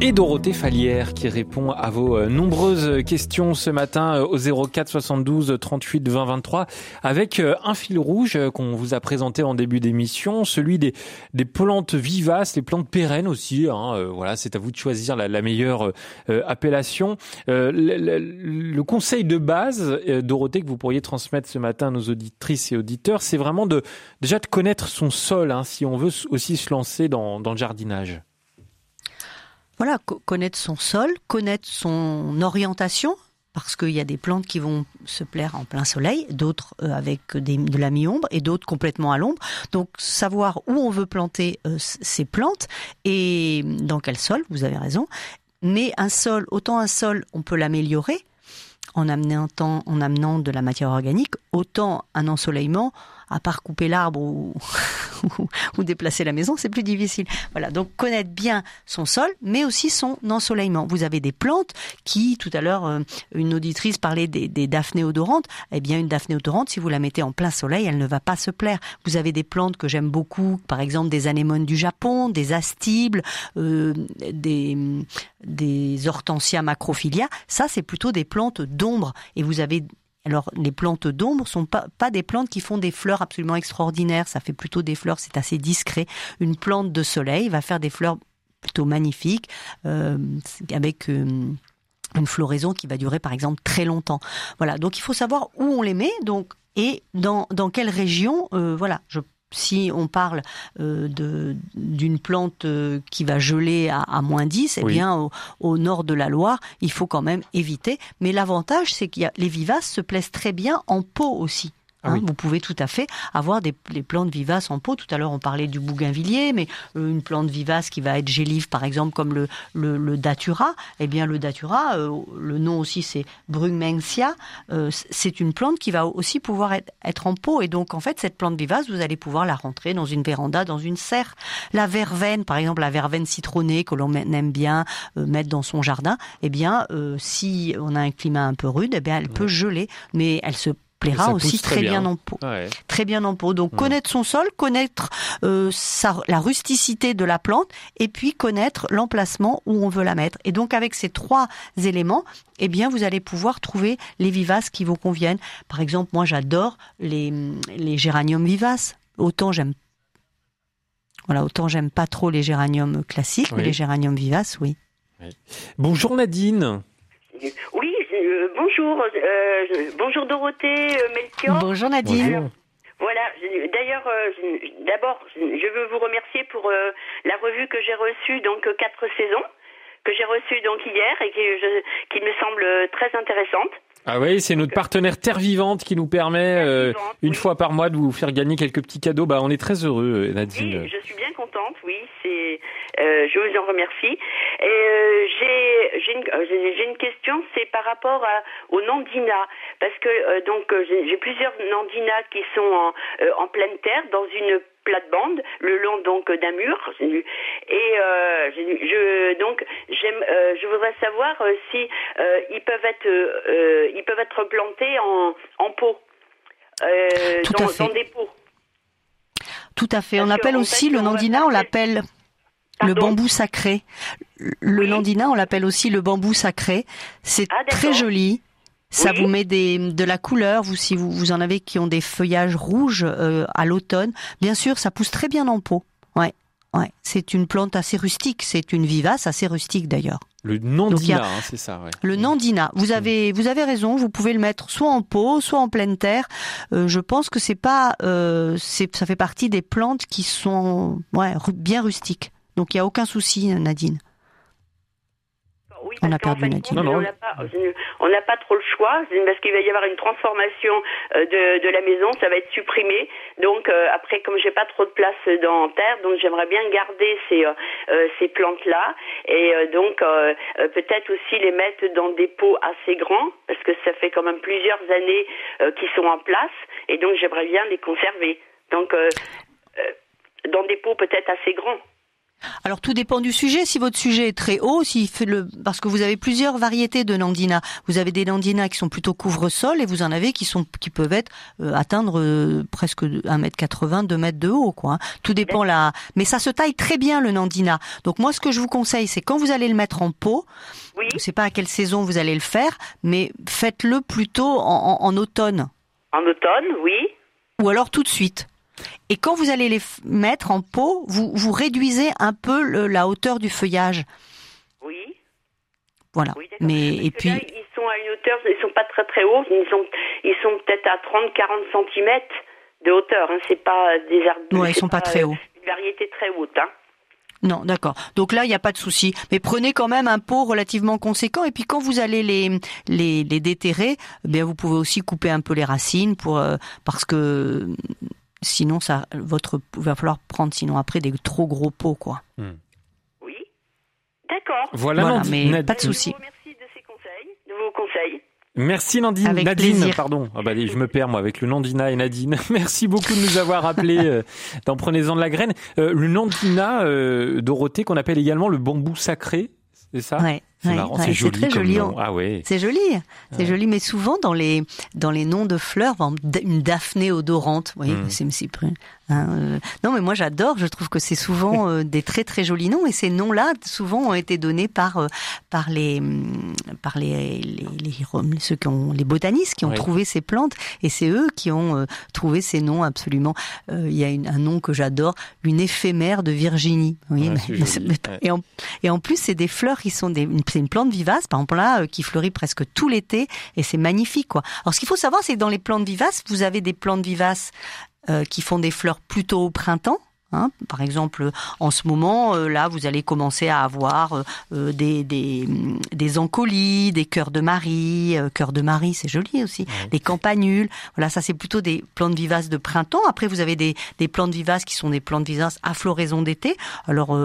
Et Dorothée Falière qui répond à vos euh, nombreuses questions ce matin euh, au 04 72 38 20 23 avec euh, un fil rouge qu'on vous a présenté en début d'émission, celui des, des plantes vivaces, les plantes pérennes aussi. Hein, voilà, c'est à vous de choisir la, la meilleure appellation. Le, le- le conseil de base, Dorothée, que vous pourriez transmettre ce matin à nos auditrices et auditeurs, c'est vraiment de déjà de connaître son sol, hein, si on veut aussi se lancer dans, dans le jardinage. Voilà, co- connaître son sol, connaître son orientation, parce qu'il y a des plantes qui vont se plaire en plein soleil, d'autres euh, avec de la mi-ombre et d'autres complètement à l'ombre. Donc savoir où on veut planter euh, ces plantes et dans quel sol, vous avez raison. Mais un sol, autant un sol, on peut l'améliorer en amenant, en amenant de la matière organique, autant un ensoleillement, à part couper l'arbre ou, ou, déplacer la maison, c'est plus difficile. Voilà, donc connaître bien son sol, mais aussi son ensoleillement. Vous avez des plantes qui, tout à l'heure, euh, une auditrice parlait des, des daphnées odorantes. Eh bien, une daphné odorante, si vous la mettez en plein soleil, elle ne va pas se plaire. Vous avez des plantes que j'aime beaucoup, par exemple des anémones du Japon, des astibles, euh, des, des hortensia macrophilia. Ça, c'est plutôt des plantes d'ombre. Et vous avez alors, les plantes d'ombre sont pas, des plantes qui font des fleurs absolument extraordinaires. Ça fait plutôt des fleurs, c'est assez discret. Une plante de soleil va faire des fleurs plutôt magnifiques, euh, avec euh, une floraison qui va durer, par exemple, très longtemps. Voilà. Donc, il faut savoir où on les met. Donc, et dans, dans quelle région, euh, voilà, je si on parle euh, d'une plante euh, qui va geler à, moins 10, eh bien au, nord de la Loire, il faut quand même éviter. Mais l'avantage, c'est que les vivaces se plaisent très bien en pot aussi. Ah hein, vous pouvez tout à fait avoir des, plantes vivaces en pot. Tout à l'heure, on parlait du bougainvillier, mais euh, une plante vivace qui va être gélive, par exemple, comme le, le, datura. Eh bien, le datura, euh, le nom aussi, c'est Brugmensia. Euh, c'est une plante qui va aussi pouvoir être, être, en pot. Et donc, en fait, cette plante vivace, vous allez pouvoir la rentrer dans une véranda, dans une serre. La verveine, par exemple, la verveine citronnée que l'on aime bien mettre dans son jardin, eh bien, si on a un climat un peu rude, eh bien, elle peut geler, mais elle se plaira aussi très, bien. en pot. Très bien en pot. Donc connaître son sol, connaître euh, la rusticité de la plante et puis connaître l'emplacement où on veut la mettre. Et donc avec ces trois éléments, eh bien vous allez pouvoir trouver les vivaces qui vous conviennent. Par exemple, moi j'adore les, les géraniums vivaces. Autant j'aime voilà, autant j'aime pas trop les géraniums classiques, mais les géraniums vivaces, oui. Bonjour Nadine. Oui, euh, bonjour, euh, bonjour Dorothée, euh, Melchior. Bonjour Nadine. Voilà, d'ailleurs, d'abord, je veux vous remercier pour la revue que j'ai reçue, donc quatre saisons, que j'ai reçue donc hier et qui me semble très intéressante. Ah oui, c'est notre partenaire Terre Vivante qui nous permet euh, une fois par mois de vous faire gagner quelques petits cadeaux. Bah, on est très heureux, euh, Nadine. Oui, je suis bien contente. Oui, c'est. Euh, je vous en remercie. Et j'ai j'ai une, j'ai une question, c'est par rapport à, au Nandina, parce que donc j'ai plusieurs Nandina qui sont en, en pleine terre dans une plate-bande le long donc d'un mur et euh, je donc j'aime euh, je voudrais savoir euh, si ils peuvent être ils peuvent être plantés en en pot dans, des pots. Tout à fait. on appelle aussi le nandina, on l'appelle le bambou sacré. Le nandina, on l'appelle aussi le bambou sacré. C'est ah, très joli. Ça vous met des, de la couleur, vous si vous, vous en avez qui ont des feuillages rouges euh, à l'automne. Bien sûr, ça pousse très bien en pot. Ouais, ouais. C'est une plante assez rustique. C'est une vivace assez rustique d'ailleurs. Le nandina, hein, c'est ça. Ouais. Le nandina. Vous avez, vous avez raison. Vous pouvez le mettre soit en pot, soit en pleine terre. Euh, je pense que c'est pas, euh, ça fait partie des plantes qui sont, ouais, bien rustiques. Donc il y a aucun souci, Nadine on a perdu On n'a pas, trop le choix parce qu'il va y avoir une transformation euh, de, la maison, ça va être supprimé. Donc euh, après, comme j'ai pas trop de place dans terre, donc j'aimerais bien garder ces euh, ces plantes là et donc peut-être aussi les mettre dans des pots assez grands parce que ça fait quand même plusieurs années qu'ils sont en place et donc j'aimerais bien les conserver. Donc dans des pots peut-être assez grands. Alors tout dépend du sujet. Si votre sujet est très haut, s'il fait le, parce que vous avez plusieurs variétés de nandina. Vous avez des nandina qui sont plutôt couvre-sol et vous en avez qui sont qui peuvent être euh, atteindre euh, presque 1m80, 2 mètres de haut, quoi. Hein. Tout dépend là. Mais ça se taille très bien le nandina. Donc moi, ce que je vous conseille, c'est quand vous allez le mettre en pot. Oui. Je sais pas à quelle saison vous allez le faire, mais faites-le plutôt en automne. En automne, oui. Ou alors tout de suite. Et quand vous allez les mettre en pot, vous, vous réduisez un peu la hauteur du feuillage. Oui. Voilà. Mais et puis ils sont à une hauteur, ils sont pas très très hauts, ils sont ils sont peut-être à 30 40 cm de hauteur, hein. c'est pas des arbres. Non, ils sont pas, très hauts. Une variété très haute hein. Non, d'accord. Donc là, il n'y a pas de souci. Mais prenez quand même un pot relativement conséquent. Et puis quand vous allez les les, les déterrer, eh bien vous pouvez aussi couper un peu les racines pour euh, parce que Sinon, ça, votre, va falloir prendre sinon après des trop gros pots, quoi. Hmm. Oui. D'accord. Voilà, mais pas de souci. Merci de ces conseils, de vos conseils. Merci Nadine. Avec Nadine, plaisir. pardon. Ah bah, allez, je me perds moi avec le Nandina et Nadine. Merci beaucoup de nous avoir appelés euh, dans Prenez-en de la graine. Euh, le Nandina, euh, Dorothée, qu'on appelle également le bambou sacré, c'est ça? Ouais, C'est ouais, marrant, ouais, c'est joli très comme joli. nom. Ah ouais. C'est joli, c'est joli, mais souvent dans les dans les noms de fleurs, une daphné odorante, vous voyez, Mm. c'est. Hein, euh, non, mais moi j'adore. Je trouve que c'est souvent euh, des très très jolis noms, et ces noms-là souvent ont été donnés par euh, par les par les, les, les- ceux qui ont les botanistes qui ont trouvé ces plantes, et c'est eux qui ont euh, trouvé ces noms absolument. Il y a une- un nom que j'adore, une éphémère de Virginie. Oui, Ouais, c'est joli, ouais. et en, et en plus, c'est des fleurs qui sont des, une- c'est une plante vivace, par exemple là, euh, qui fleurit presque tout l'été, et c'est magnifique, quoi. Alors, ce qu'il faut savoir, c'est que dans les plantes vivaces, vous avez des plantes vivaces euh, qui font des fleurs plutôt au printemps. Hein. par exemple, en ce moment, euh, là, vous allez commencer à avoir euh, euh, des, des, hum, des encolis, des cœurs de Marie. Euh, cœurs de Marie, c'est joli aussi. Les campanules. Voilà, ça, c'est plutôt des plantes vivaces de printemps. Après, vous avez des, des plantes vivaces qui sont des plantes vivaces à floraison d'été. Alors,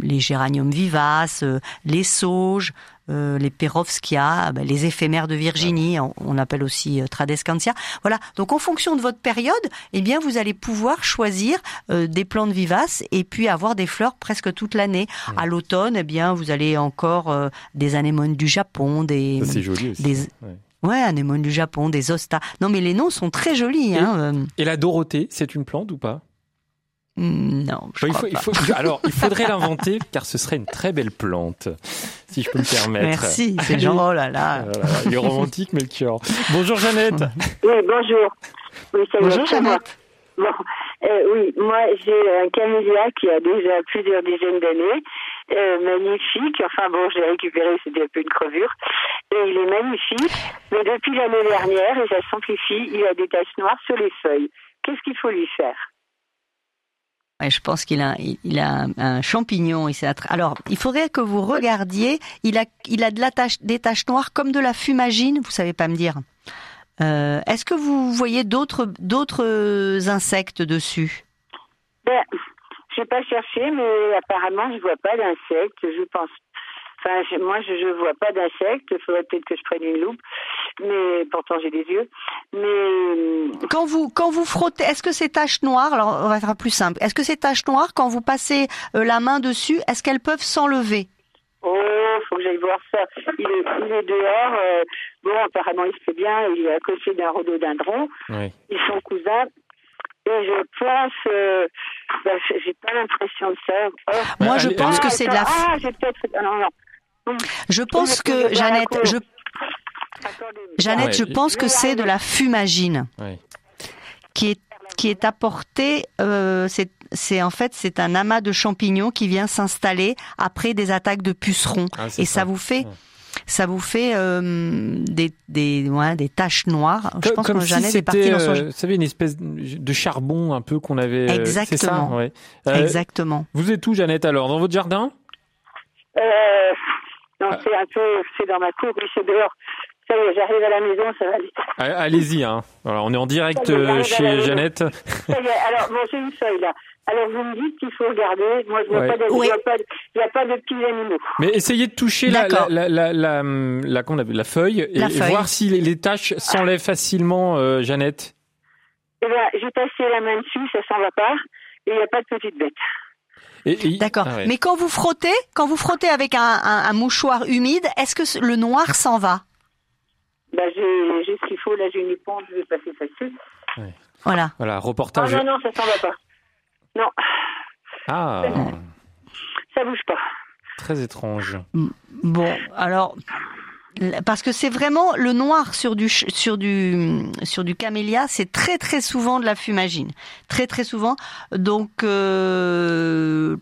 les géraniums vivaces, les sauges, euh, les perovskia, ben, les éphémères de Virginie, on, on appelle aussi euh, tradescantia. Voilà. Donc en fonction de votre période, eh bien vous allez pouvoir choisir euh, des plantes vivaces et puis avoir des fleurs presque toute l'année. À l'automne, eh bien vous allez encore euh, des anémones du Japon, des Ça, c'est joli aussi. des Ouais. ouais anémones du Japon, des ostas. Non mais les noms sont très jolis. Et- Hein. Et la Dorothée, c'est une plante ou pas? Non, je il, crois faut, il pas. faut- alors, il faudrait l'inventer car ce serait une très belle plante, si je peux me permettre. Merci, c'est genre oh là là. Il est romantique, Melchior. Bonjour Jeannette. Oui, bonjour. Oui, ça Bonjour c'est moi. Jeannette. Bon, euh, oui, moi j'ai un camélia qui a déjà plusieurs dizaines d'années, euh, magnifique. Enfin bon, je l'ai récupéré, c'était un peu une crevure, et il est magnifique. Mais depuis l'année dernière, et ça s'amplifie, il a des taches noires sur les feuilles. Qu'est-ce qu'il faut lui faire? Je pense qu'il a, un, champignon. Alors, il faudrait que vous regardiez. Il a, des taches noires comme de la fumagine. Vous savez pas me dire. Euh, Est-ce que vous voyez d'autres, insectes dessus? Ben, j'ai pas cherché, mais apparemment je vois pas d'insectes. Je pense. Enfin, je- moi, je, je vois pas d'insectes. Il faudrait peut-être que je prenne une loupe, mais pourtant j'ai des yeux. Mais Quand vous, quand vous frottez, est-ce que ces taches noires, alors on va faire plus simple. Est-ce que ces taches noires, quand vous passez euh, la main dessus, est-ce qu'elles peuvent s'enlever? Oh, faut que j'aille voir ça. Il est, il est dehors. euh, bon, apparemment, il se fait bien. Il est à côté d'un rhododendron. Oui. Ils sont cousins. Et je pense, euh, bah, j'ai pas l'impression de ça. Oh. Moi, je allez, pense que c'est de la. Ah, j'ai peut-être. Ah, non, non. Je pense que Jeannette, je. Jeannette, je pense que c'est de la fumagine. Qui est qui est apporté, euh, c'est en fait c'est un amas de champignons qui vient s'installer après des attaques de pucerons Ah, et ça. ça. vous fait Ouais. ça vous fait euh, des des ouais, des taches noires. Je pense Comme que si Jeannette est partie dans son euh, vous savez, une espèce de charbon un peu qu'on avait. euh, ça, Exactement. ouais. Euh, exactement. Vous êtes où, Jeannette, alors? Dans votre jardin? Non, c'est un peu. C'est dans ma cour. Oui, c'est dehors. Ça y est, j'arrive à la maison. Ça va vite. Ah, Allez-y, hein. Voilà, on est en direct est, euh, chez. Jeannette. Ça y est. Alors, bon, j'ai une feuille là. Alors, vous me dites qu'il faut regarder. Moi, je vois Ouais. pas de, Oui. il n'y a pas de petits animaux. Mais essayez de toucher la, la, la, la, la, la- feuille et, La et feuille. voir si les, les taches s'enlèvent facilement, euh, Jeannette. Eh bien, j'ai passé la main dessus, ça s'en va pas. Et il n'y a pas de petite bête. D'accord. Ah ouais. Mais quand vous frottez, quand vous frottez avec un, un, un mouchoir humide, est-ce que le noir s'en va? Bah, j'ai j'ai ce qu'il faut. Là, j'ai une éponge. Je vais passer ça dessus. Voilà. Voilà, Ah reportage. non, non, ça s'en va pas. Non, Ah, ça bouge pas. très étrange. Bon, alors parce que c'est vraiment le noir sur du sur du sur du camélia, c'est très très souvent de la fumagine, très très souvent. Donc euh,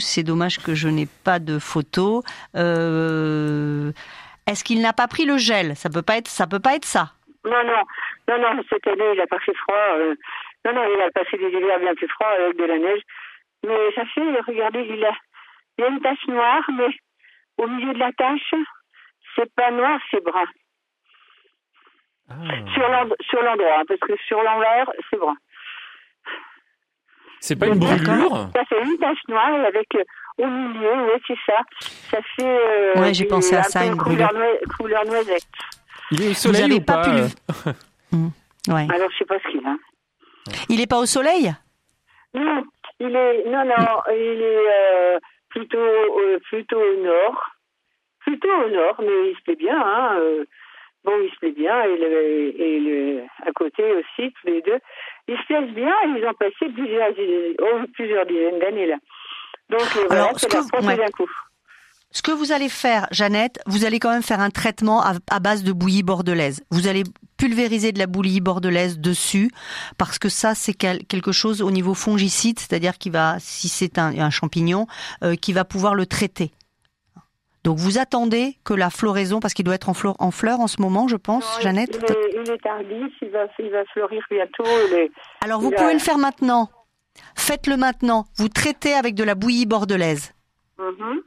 c'est dommage que je n'ai pas de photo. Euh, Est-ce qu'il n'a pas pris le gel? Ça peut pas être ça peut pas être ça. Non, non, non, non, cette année, il a pas fait froid. euh, non, non, il a passé des hivers bien plus froids avec de la neige. Mais ça fait, regardez, il a, il a une tache noire, mais au milieu de la tache, c'est pas noir, c'est brun. Ah. Sur l'end- sur l'endroit, hein, parce que sur l'envers, c'est brun. C'est pas une brûlure Ça fait une tache noire avec euh, au milieu, oui, c'est ça. Ça fait. euh, Ouais, j'ai pensé à ça, une couleur, couleur noisette. Il est au soleil ou pas, pas mmh. ouais. Alors je sais pas ce qu'il a. Il est pas au soleil? Non, il est non non, il est plutôt plutôt au nord, plutôt au nord, mais il se plaît bien. Hein, bon, il se plaît bien et, le, et le, à côté aussi tous les deux, ils se plaisent bien. Et ils ont passé plusieurs oh, plusieurs dizaines d'années là. Donc voilà, c'est la d'un coup. Ce que vous allez faire, Jeannette, vous allez quand même faire un traitement à, base de bouillie bordelaise. Vous allez pulvériser de la bouillie bordelaise dessus, parce que ça, c'est quelque chose au niveau fongicide, c'est-à-dire qui va, si c'est un, champignon, euh, qui va pouvoir le traiter. Donc vous attendez que la floraison, parce qu'il doit être en fleur, en fleur en ce moment, je pense, Jeannette. Il est, tardif, il va, fleurir bientôt. Alors vous pouvez le faire maintenant. Faites-le maintenant. Vous traitez avec de la bouillie bordelaise. Mm-hmm.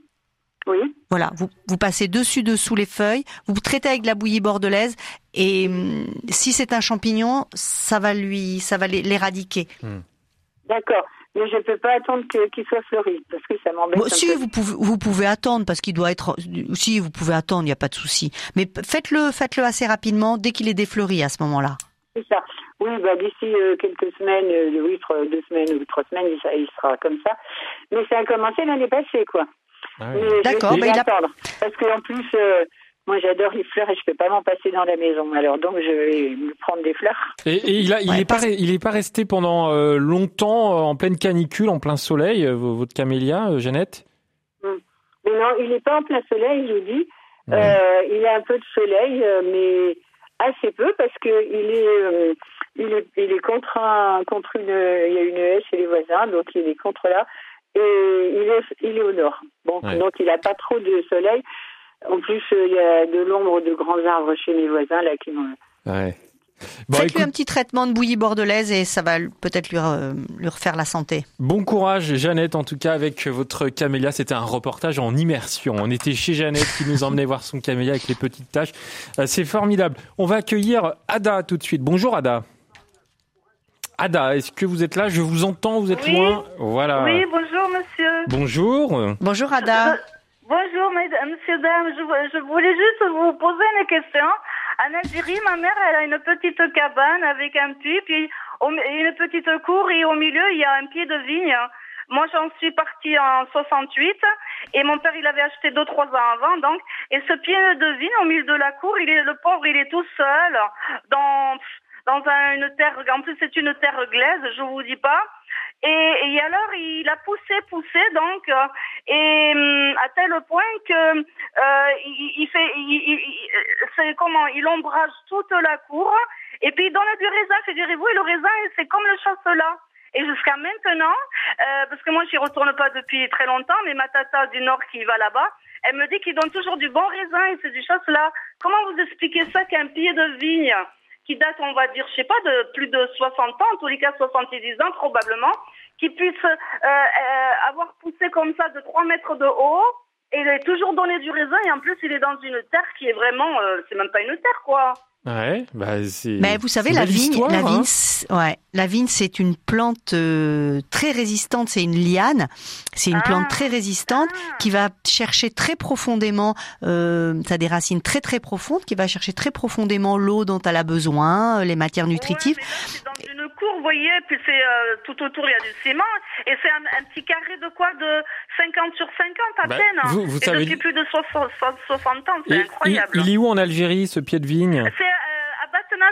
Oui. Voilà, vous, vous passez dessus dessous les feuilles, vous traitez avec de la bouillie bordelaise et hum, si c'est un champignon, ça va lui, ça va l'éradiquer. Hmm. D'accord. Mais je ne peux pas attendre qu'il soit fleuri parce que ça m'embête. Bon, si vous pouvez, vous pouvez attendre parce qu'il doit être. Si vous pouvez attendre, il n'y a pas de souci. Mais faites-le, faites-le assez rapidement dès qu'il est défleuri à ce moment-là. C'est ça. Oui, bah, d'ici euh, quelques semaines, euh, oui, deux semaines ou trois semaines, il, il sera comme ça. Mais ça a commencé l'année passée, quoi. Ah D'accord, mais il a... Parce qu'en plus, euh, moi j'adore les fleurs et je peux pas m'en passer dans la maison. Alors donc je vais me prendre des fleurs. Et, il a, il est pas, il est pas resté pendant euh, longtemps euh, en pleine canicule, en plein soleil, votre camélia, Jeannette? Hum. Mais non, il n'est pas en plein soleil, je vous dis. il a un peu de soleil, mais assez peu parce que il est, il est, il est contre un, contre une, il y a une haie chez les voisins, donc il est contre là et il est, il est au nord. Bon, donc il n'a pas trop de soleil. En plus, euh, il y a de l'ombre de grands arbres chez mes voisins là qui m'ont. Ouais. Faites-lui un petit traitement de bouillie bordelaise et ça va peut-être lui, lui, refaire la santé. Bon courage, Jeannette, en tout cas, avec votre camélia. C'était un reportage en immersion. On était chez Jeannette qui nous emmenait voir son camélia avec les petites taches. Euh, c'est formidable. On va accueillir Ada tout de suite. Bonjour, Ada. Ada, est-ce que vous êtes là? Je vous entends, vous êtes loin? Voilà. Oui, bonjour monsieur. Bonjour. Bonjour Ada. Bonjour monsieur, dame. Je, voulais juste vous poser une question. En Algérie, ma mère, elle a une petite cabane avec un puits, puis une petite cour, et au milieu, il y a un pied de vigne. Moi, j'en suis partie en 68 et mon père, il avait acheté deux, trois ans avant, donc. Et ce pied de vigne au milieu de la cour, il est, le pauvre, il est tout seul dans dans une terre, en plus c'est une terre glaise, je vous dis pas. Et, alors il a poussé, poussé donc, euh, et hum, à tel point que euh, il, fait, c'est comment, il ombrage toute la cour. Et puis il donne du raisin, figurez-vous, et le raisin c'est comme le chasse-là. Et jusqu'à maintenant, euh, parce que moi j'y retourne pas depuis très longtemps, mais ma tata du Nord qui va là-bas, elle me dit qu'il donne toujours du bon raisin et c'est du chasse-là. Comment vous expliquez ça qu'un pied de vigne? Qui date, on va dire, je sais pas, de plus de 60 ans, en tous les cas 70 ans probablement, qui puisse euh, euh, avoir poussé comme ça de 3 mètres de haut, et il est toujours donné du raisin, et en plus il est dans une terre qui est vraiment, euh, c'est même pas une terre quoi. Ouais, bah Mais vous savez, la vigne, la vigne, hein. ouais, la vigne, c'est une plante euh, très résistante. C'est une liane. C'est une plante ah. très résistante qui va chercher très profondément. Euh, ça a des racines très très profondes, qui va chercher très profondément l'eau dont elle a besoin, euh, les matières nutritives. c'est dans une cour, vous voyez, puis c'est euh, tout autour il y a du ciment, et c'est un, petit carré de quoi de 50 sur 50 à bah, peine. Vous, vous et savez... depuis plus de 60, 60 ans, c'est incroyable. Il, il, est où en Algérie ce pied de vigne?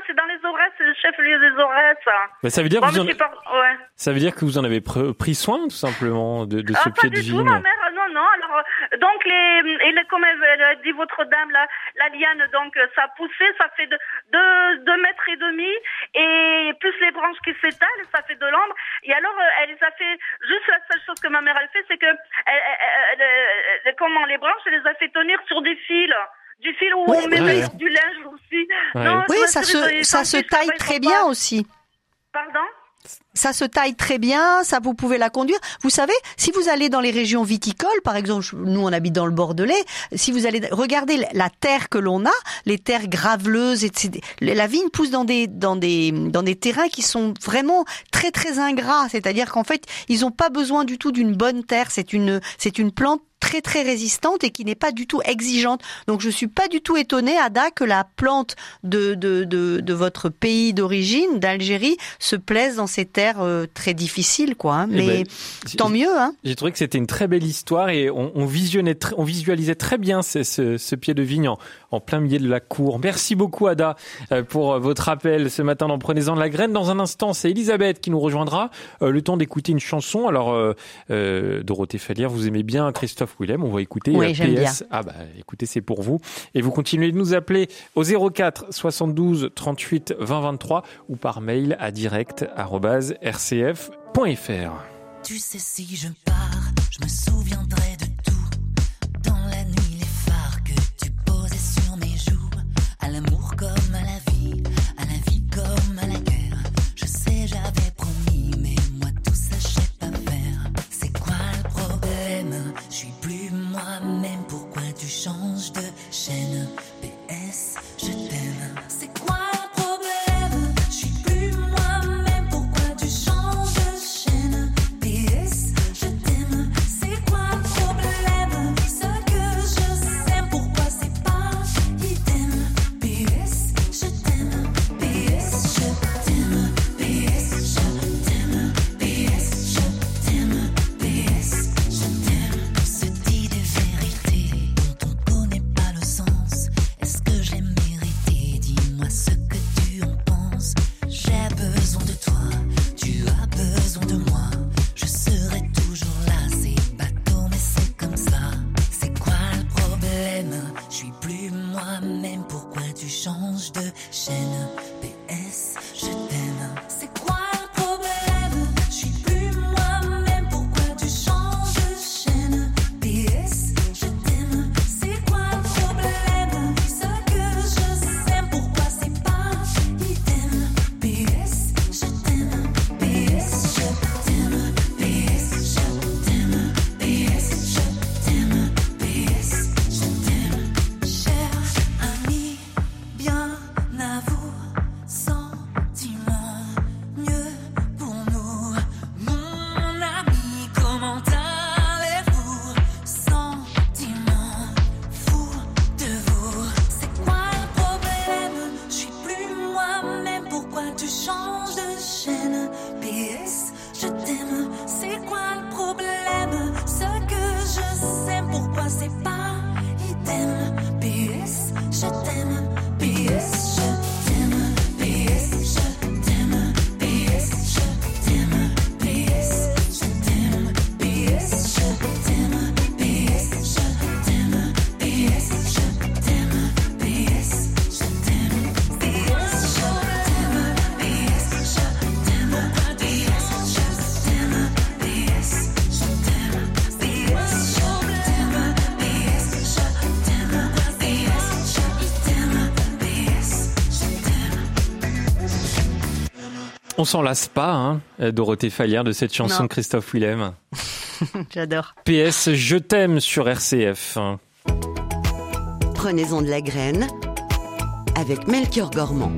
C'est dans les Aurès, c'est le chef-lieu des Aurès. Mais ça veut dire que vous en... ouais. ça veut dire que vous en avez pris soin tout simplement de, de ce ah, pied de vigne? Tout, ma mère, non. Alors euh, donc les, et les, comme elle a dit votre dame, la, la liane, donc ça a poussé, ça fait de, deux, deux mètres et demi, et plus les branches qui s'étalent, ça fait de l'ombre. Et alors euh, elle les a fait juste la seule chose que ma mère elle fait, c'est que elle, elle, comment les branches, elle les a fait tenir sur des fils du fil où on met du linge aussi. oui, ça se, ça se taille très bien aussi. Ça se taille très bien, ça vous pouvez la conduire. Vous savez, si vous allez dans les régions viticoles, par exemple, nous on habite dans le Bordelais, si vous allez regarder la terre que l'on a, les terres graveleuses, etc. La vigne pousse dans des dans des dans des terrains qui sont vraiment très très ingrats. C'est-à-dire qu'en fait, ils n'ont pas besoin du tout d'une bonne terre. C'est une c'est une plante très très résistante et qui n'est pas du tout exigeante. Donc je suis pas du tout étonnée, Ada, que la plante de de de, de votre pays d'origine, d'Algérie, se plaise dans ces terres euh, très difficiles, quoi. hein. Eh Mais ben, tant mieux, hein. J'ai trouvé que c'était une très belle histoire et on, on visionnait, on visualisait très bien ce, ce, ce pied de vigne en, en plein milieu de la cour. Merci beaucoup Ada euh, pour euh, votre appel ce matin dans Prenez-en de la graine. Dans un instant, c'est Elisabeth qui nous rejoindra. Euh, le temps d'écouter une chanson. Alors euh, Dorothée Fallière, vous aimez bien Christophe Willem. On va écouter Oui, j'aime PS. Ah bah écoutez, c'est pour vous. Et vous continuez de nous appeler au 04 72 38 20 23 ou par mail à direct@rcf.fr. Tu sais, si je pars, je me de On s'en lasse pas, hein, euh, Dorothée Fallière, de cette chanson Non. de Christophe Willem. J'adore. PS, je t'aime sur RCF. Prenez-en de la graine avec Melchior Gormand.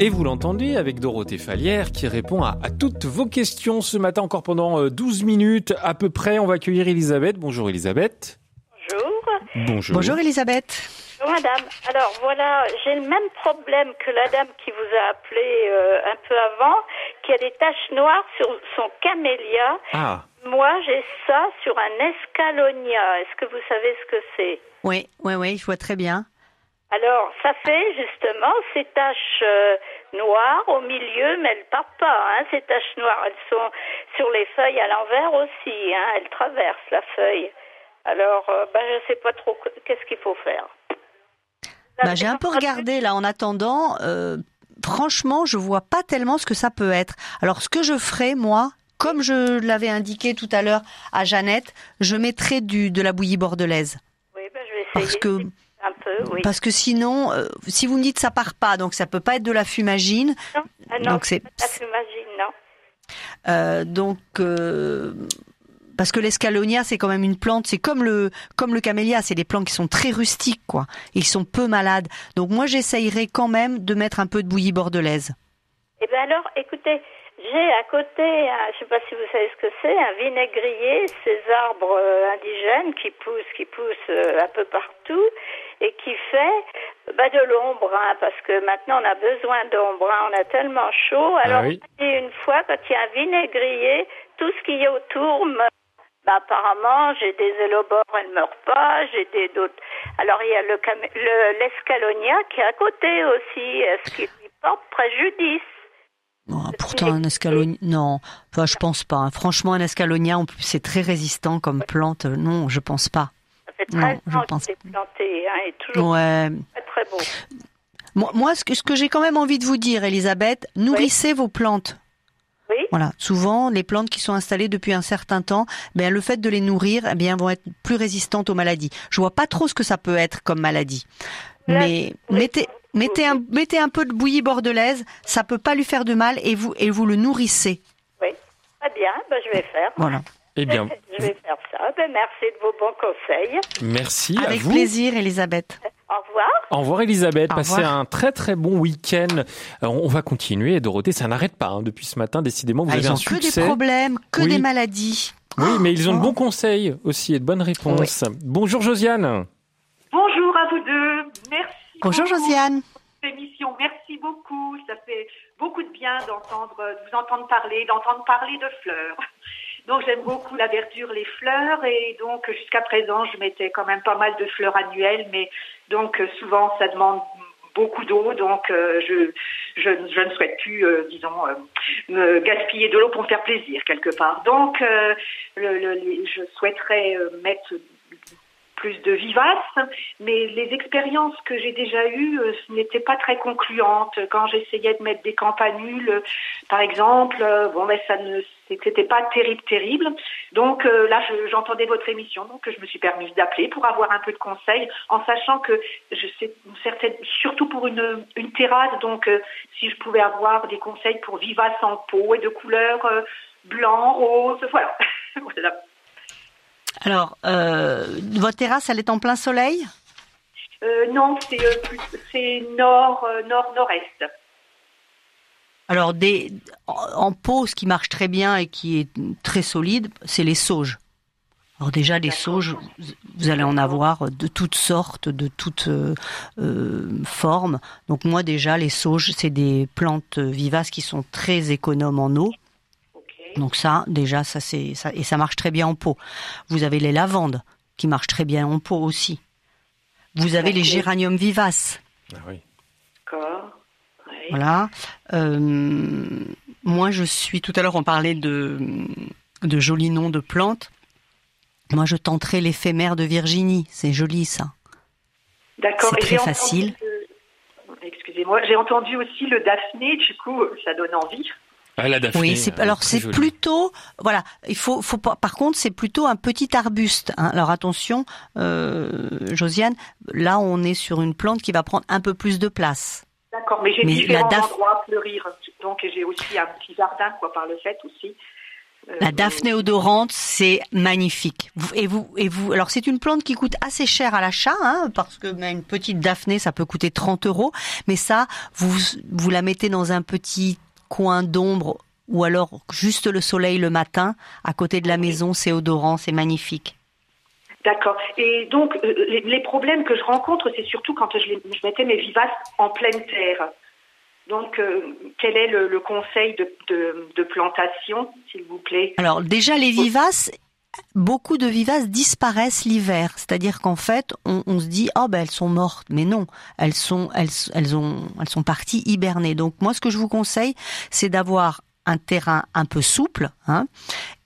Et vous l'entendez avec Dorothée Fallière qui répond à, à toutes vos questions ce matin encore pendant euh, 12 minutes à peu près. On va accueillir Elisabeth. Bonjour Elisabeth. Bonjour. Bonjour. Elisabeth. Bonjour madame. Alors voilà, j'ai le même problème que la dame qui vous a appelé euh, un peu avant, qui a des taches noires sur son camélia. Ah, Moi, j'ai ça sur un escalonia. Est-ce que vous savez ce que c'est? Oui, oui, oui, je vois très bien. Alors, ça fait justement ces taches euh, noires au milieu, mais elles partent pas. Hein, ces taches noires, elles sont sur les feuilles à l'envers aussi. Hein, elles traversent la feuille. Alors, euh, ben, je sais pas trop que- qu'est-ce qu'il faut faire. Bah, j'ai un peu regardé là en attendant. euh, franchement, je vois pas tellement ce que ça peut être. Alors, ce que je ferai, moi, comme je l'avais indiqué tout à l'heure à Jeannette, je mettrai du, de la bouillie bordelaise. Oui, ben, je vais essayer Parce que, un peu, oui. parce que sinon, euh, si vous me dites ça part pas, donc ça peut pas être de la fumagine. Non, ah non, donc c'est- pas de la fumagine, non. Euh, donc, parce que l'escalonia, c'est quand même une plante, c'est comme le comme le camélia, c'est des plantes qui sont très rustiques, quoi. Ils sont peu malades. Donc moi, j'essayerai quand même de mettre un peu de bouillie bordelaise. Eh bien alors, écoutez, J'ai à côté, un- je ne sais pas si vous savez ce que c'est, un vinaigrier, ces arbres euh, indigènes qui poussent, qui poussent euh, un peu partout et qui fait bah, de l'ombre, hein, parce que maintenant on a besoin d'ombre, hein, on a tellement chaud. Alors oui. dit une fois, quand il y a un vinaigrier, tout ce qui est autour me bah, apparemment, j'ai des élobores, elles ne meurent pas, j'ai des d'autres. Alors, il y a le cam- le- l'escalonia qui est à côté aussi, est-ce qu'il lui porte préjudice Non, pourtant, un escalonia, non, enfin, je pense pas. Franchement, un escalonia, en plus, c'est très résistant comme plante. Euh, Non, je pense pas. Ça fait Non, 13 je ans pense qu'il est planté, hein, et toujours Ouais. très très beau. Moi, moi, ce que, ce que j'ai quand même envie de vous dire, Elisabeth, nourrissez vos plantes. Oui. Voilà. Souvent, les plantes qui sont installées depuis un certain temps, ben, le fait de les nourrir, eh bien, vont être plus résistantes aux maladies. Je vois pas trop ce que ça peut être comme maladie. Là, Mais oui. mettez, mettez un, mettez un peu de bouillie bordelaise, ça peut pas lui faire de mal et vous, et vous le nourrissez. Oui, très bien, ben, je vais faire. Voilà. Eh bien, Je vais faire ça. Ben, merci de vos bons conseils. merci à Avec vous. plaisir, Elisabeth. Au revoir. Au revoir Elisabeth, Au passez revoir. un très très bon week-end. Euh, On va continuer, Dorothée, ça n'arrête pas hein, depuis ce matin, décidément, vous Ah, avez ils un ont que succès. des problèmes, que Oui. des maladies. Oui, mais ils ont de bons conseils aussi et de bonnes réponses. Bonjour Josiane. Bonjour à vous deux. Merci. Bonjour beaucoup Josiane. pour cette émission. Merci beaucoup. Ça fait beaucoup de bien d'entendre, de vous entendre parler, d'entendre parler de fleurs. Donc j'aime beaucoup la verdure, les fleurs et donc jusqu'à présent je mettais quand même pas mal de fleurs annuelles, mais donc euh, souvent ça demande beaucoup d'eau, donc euh, je, je ne souhaite plus, euh, disons, me gaspiller de l'eau pour me faire plaisir quelque part. Donc je souhaiterais mettre plus de vivaces, mais les expériences que j'ai déjà eues euh, n'étaient pas très concluantes. Quand j'essayais de mettre des campanules, euh, par exemple, euh, bon, mais ça ne c'était pas terrible, terrible. Donc euh, là, je- j'entendais votre émission, donc je me suis permise d'appeler pour avoir un peu de conseils, en sachant que je sais surtout pour une, une terrasse, donc si je pouvais avoir des conseils pour vivaces en pot et de couleur blanc, rose, voilà. Alors, euh, votre terrasse, elle est en plein soleil? Euh, non, c'est euh, nord, euh, nord, nord-est. Alors, des, en pot, ce qui marche très bien et qui est très solide, c'est les sauges. Alors déjà, les sauges, vous- allez en avoir de toutes sortes, de toutes euh, formes. Donc moi, déjà, les sauges, c'est des plantes vivaces qui sont très économes en eau. Donc ça, déjà, ça c'est ça et ça marche très bien en pot. Vous avez les lavandes qui marchent très bien en pot aussi. Vous avez les géraniums vivaces. Ah oui. D'accord. Oui. Voilà. Euh, moi, je suis. Tout à l'heure, on parlait de de jolis noms de plantes. Moi, je tenterai l'éphémère de Virginie. C'est joli, ça. D'accord. C'est très facile. que- Excusez-moi, j'ai entendu aussi le daphné, du coup, ça donne envie. Ah, la Daphné. Oui, c'est euh, alors très c'est jolie. plutôt voilà. Il faut faut pas. Par contre, c'est plutôt un petit arbuste. hein. Alors attention, euh, Josiane. Là, on est sur une plante qui va prendre un peu plus de place. D'accord, mais j'ai Mais différents la daph- endroits à fleurir. Donc j'ai aussi un petit jardin, quoi, par le fait aussi. Euh, La Daphné odorante, c'est magnifique. Et vous, et vous, alors c'est une plante qui coûte assez cher à l'achat, hein, parce que ben, une petite Daphné, ça peut coûter 30 euros. Mais ça, vous, vous la mettez dans un petit coin d'ombre ou alors juste le soleil le matin, à côté de la maison, c'est odorant, c'est magnifique. D'accord. Et donc, euh, les, les problèmes que je rencontre, c'est surtout quand je, les- je mettais mes vivaces en pleine terre. Donc, euh, quel est le, le conseil de, de, de plantation, s'il vous plaît? Alors déjà les vivaces, beaucoup de vivaces disparaissent l'hiver, c'est-à-dire qu'en fait on, se dit oh ben elles sont mortes, mais non, elles sont elles elles ont elles sont parties hiberner. Donc moi ce que je vous conseille c'est d'avoir un terrain un peu souple, hein,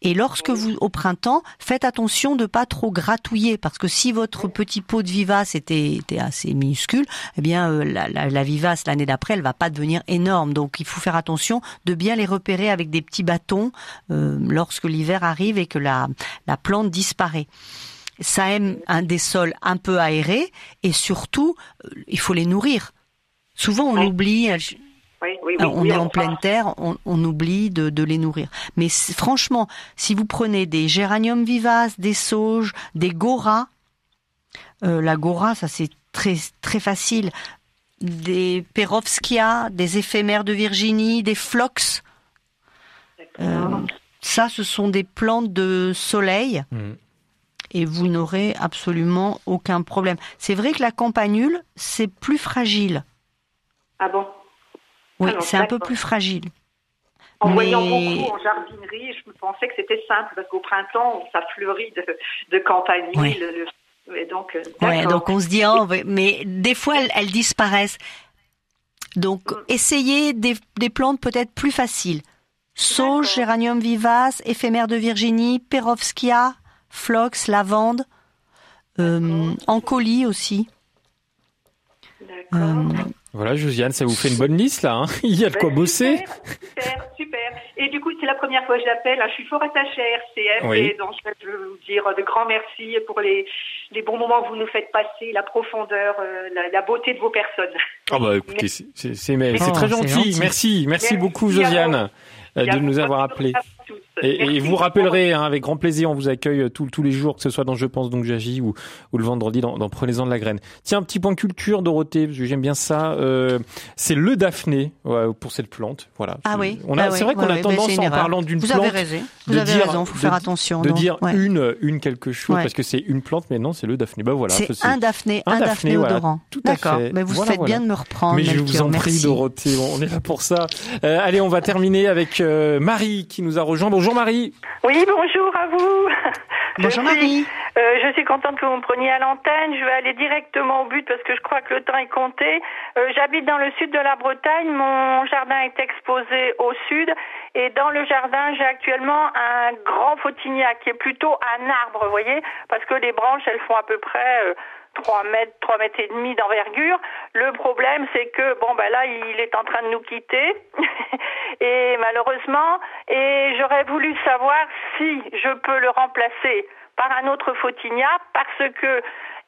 et lorsque vous au printemps faites attention de pas trop gratouiller parce que si votre petit pot de vivace était, était assez minuscule, eh bien euh, la, la, la vivace l'année d'après elle va pas devenir énorme. Donc il faut faire attention de bien les repérer avec des petits bâtons euh, lorsque l'hiver arrive et que la, la plante disparaît. Ça aime un des sols un peu aérés et surtout euh, il faut les nourrir. Souvent on oublie. Oui, oui, oui. alors, on oui, est en pleine terre, on, on oublie de, de les nourrir. Mais franchement, si vous prenez des géraniums vivaces, des sauges, des goras, euh, la gora, ça c'est très très facile. Des perovskia, des éphémères de Virginie, des phlox. Euh, ça, ce sont des plantes de soleil Mm. et vous n'aurez absolument aucun problème. C'est vrai que la campanule, c'est plus fragile. Ah bon? Oui, c'est un peu d'accord. plus fragile. En voyant beaucoup en jardinerie, je pensais que c'était simple parce qu'au printemps, ça fleurit de, de campanile. Oui. le- Et donc, euh, Ouais, d'accord. donc on se dit, oh, mais des fois elles, elles disparaissent. Donc essayez des, des plantes peut-être plus faciles. Sauge, géranium vivace, éphémère de Virginie, perovskia, phlox, lavande, euh, encolie aussi. Euh, Voilà, Josiane, ça vous fait une bonne liste là. hein Il y a de quoi bosser. Super, super. Et du coup, c'est la première fois que je l'appelle. Je suis fort attachée à RCF Oui. et donc je veux vous dire de grands merci pour les, les bons moments que vous nous faites passer, la profondeur, euh, la, la beauté de vos personnes. Ah bah écoutez, c'est- Oh, très gentil. gentil. Merci, merci Merci beaucoup Josiane euh, de nous avoir appelés. Et, et vous rappellerez hein, avec grand plaisir, on vous accueille euh, tous tous les jours, que ce soit dans Je pense donc j'agis ou, ou le vendredi dans, dans Prenez-en de la graine. Tiens, un petit point culture, Dorothée, parce que j'aime bien ça. euh, c'est le Daphné ouais, pour cette plante. Voilà. Ah oui. On a, Ah c'est vrai qu'on a ouais, tendance en parlant d'une Vous plante. avez raison. Vous de avez dire- raison. Faut faire attention. De dire une une quelque chose parce que c'est une plante, mais non, c'est le Daphné. Bah voilà. C'est un Daphné, un Daphné, Daphné voilà, odorant. tout à D'accord. fait. Mais vous Voilà, faites voilà. bien de me reprendre. Mais je vous en prie. Dorothée, on est là pour ça. Euh, allez, on va terminer avec euh, Marie qui nous a rejoint. Bonjour Marie. Oui, bonjour à vous. Bonjour je suis, Marie. euh, je suis contente que vous me preniez à l'antenne. Je vais aller directement au but parce que je crois que le temps est compté. Euh, J'habite dans le sud de la Bretagne. Mon jardin est exposé au sud. Et dans le jardin, j'ai actuellement un grand fautignac qui est plutôt un arbre, vous voyez, parce que les branches, elles font à peu près... euh, 3 mètres, 3 mètres et demi d'envergure. Le problème, c'est que, bon, ben là, il est en train de nous quitter. et malheureusement, et j'aurais voulu savoir si je peux le remplacer par un autre Fautigna parce que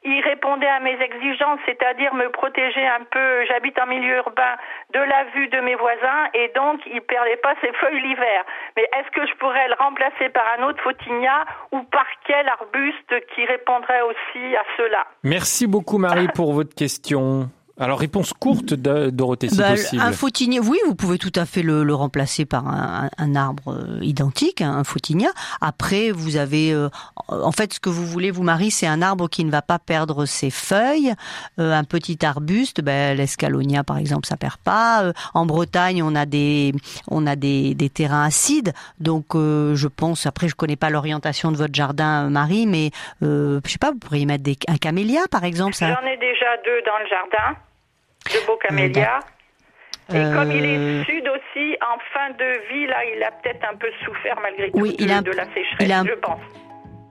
il répondait à mes exigences, c'est-à-dire me protéger un peu. J'habite en milieu urbain de la vue de mes voisins et donc il perdait pas ses feuilles l'hiver. Mais est-ce que je pourrais le remplacer par un autre Fautigna ou par quel arbuste qui répondrait aussi à cela? Merci beaucoup Marie pour votre question. Alors réponse courte de Dorothée si Bah, possible. un fautigna, oui, vous pouvez tout à fait le, le remplacer par un, un- arbre euh, identique, un fautigna. Après, vous avez, euh, en fait, ce que vous voulez, vous Marie, c'est un arbre qui ne va pas perdre ses feuilles. Euh, un petit arbuste, ben, l'escalonia par exemple, ça perd pas. Euh, en Bretagne, on a des, on a des, des terrains acides, donc euh, je pense. Après, je connais pas l'orientation de votre jardin, euh, Marie, mais euh, je sais pas, vous pourriez mettre des, un camélia par exemple. Ça, J'en ai déjà deux dans le jardin, de beaux camélias. Et comme il Euh, est sud aussi, en fin de vie, là, il a peut-être un peu souffert malgré tout Oui, de, il a un- de la sécheresse, il a un- je pense.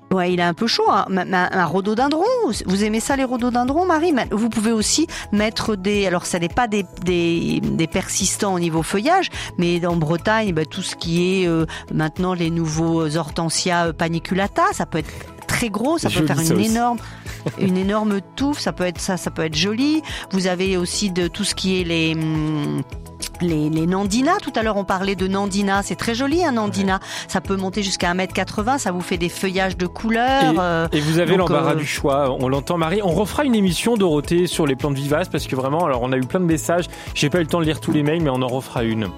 Ouais, il est un peu chaud. hein. Ma- ma- Un, rhododendron. Vous aimez ça les rhododendrons, Marie? Ma- Vous pouvez aussi mettre des. Alors, ça n'est pas des, des, des persistants au niveau feuillage, mais en Bretagne, bah, tout ce qui est euh, maintenant les nouveaux hortensia paniculata, ça peut être très gros, ça peut joli, faire une énorme, une énorme touffe. Ça peut être ça, ça peut être joli. Vous avez aussi de tout ce qui est les. hum, les, les nandinas, tout à l'heure on parlait de nandina, c'est très joli un nandina, ça peut monter jusqu'à 1m80, ça vous fait des feuillages de couleurs. euh, Et vous avez l'embarras euh, du choix, on l'entend Marie. On refera une émission Dorothée sur les plantes vivaces parce que vraiment, alors on a eu plein de messages. J'ai pas eu le temps de lire tous les mails, mais on en refera une.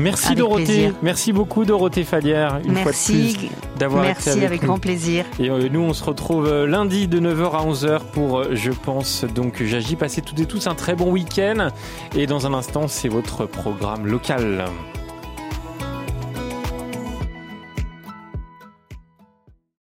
Merci Avec Dorothée, plaisir. merci beaucoup Dorothée Falière une Merci. fois de plus d'avoir été Merci avec, avec nous. grand plaisir. Et euh, nous on se retrouve euh, lundi de 9h à 11h pour euh, je pense donc j'agis. Passez toutes et tous un très bon week-end et dans un instant c'est votre programme local.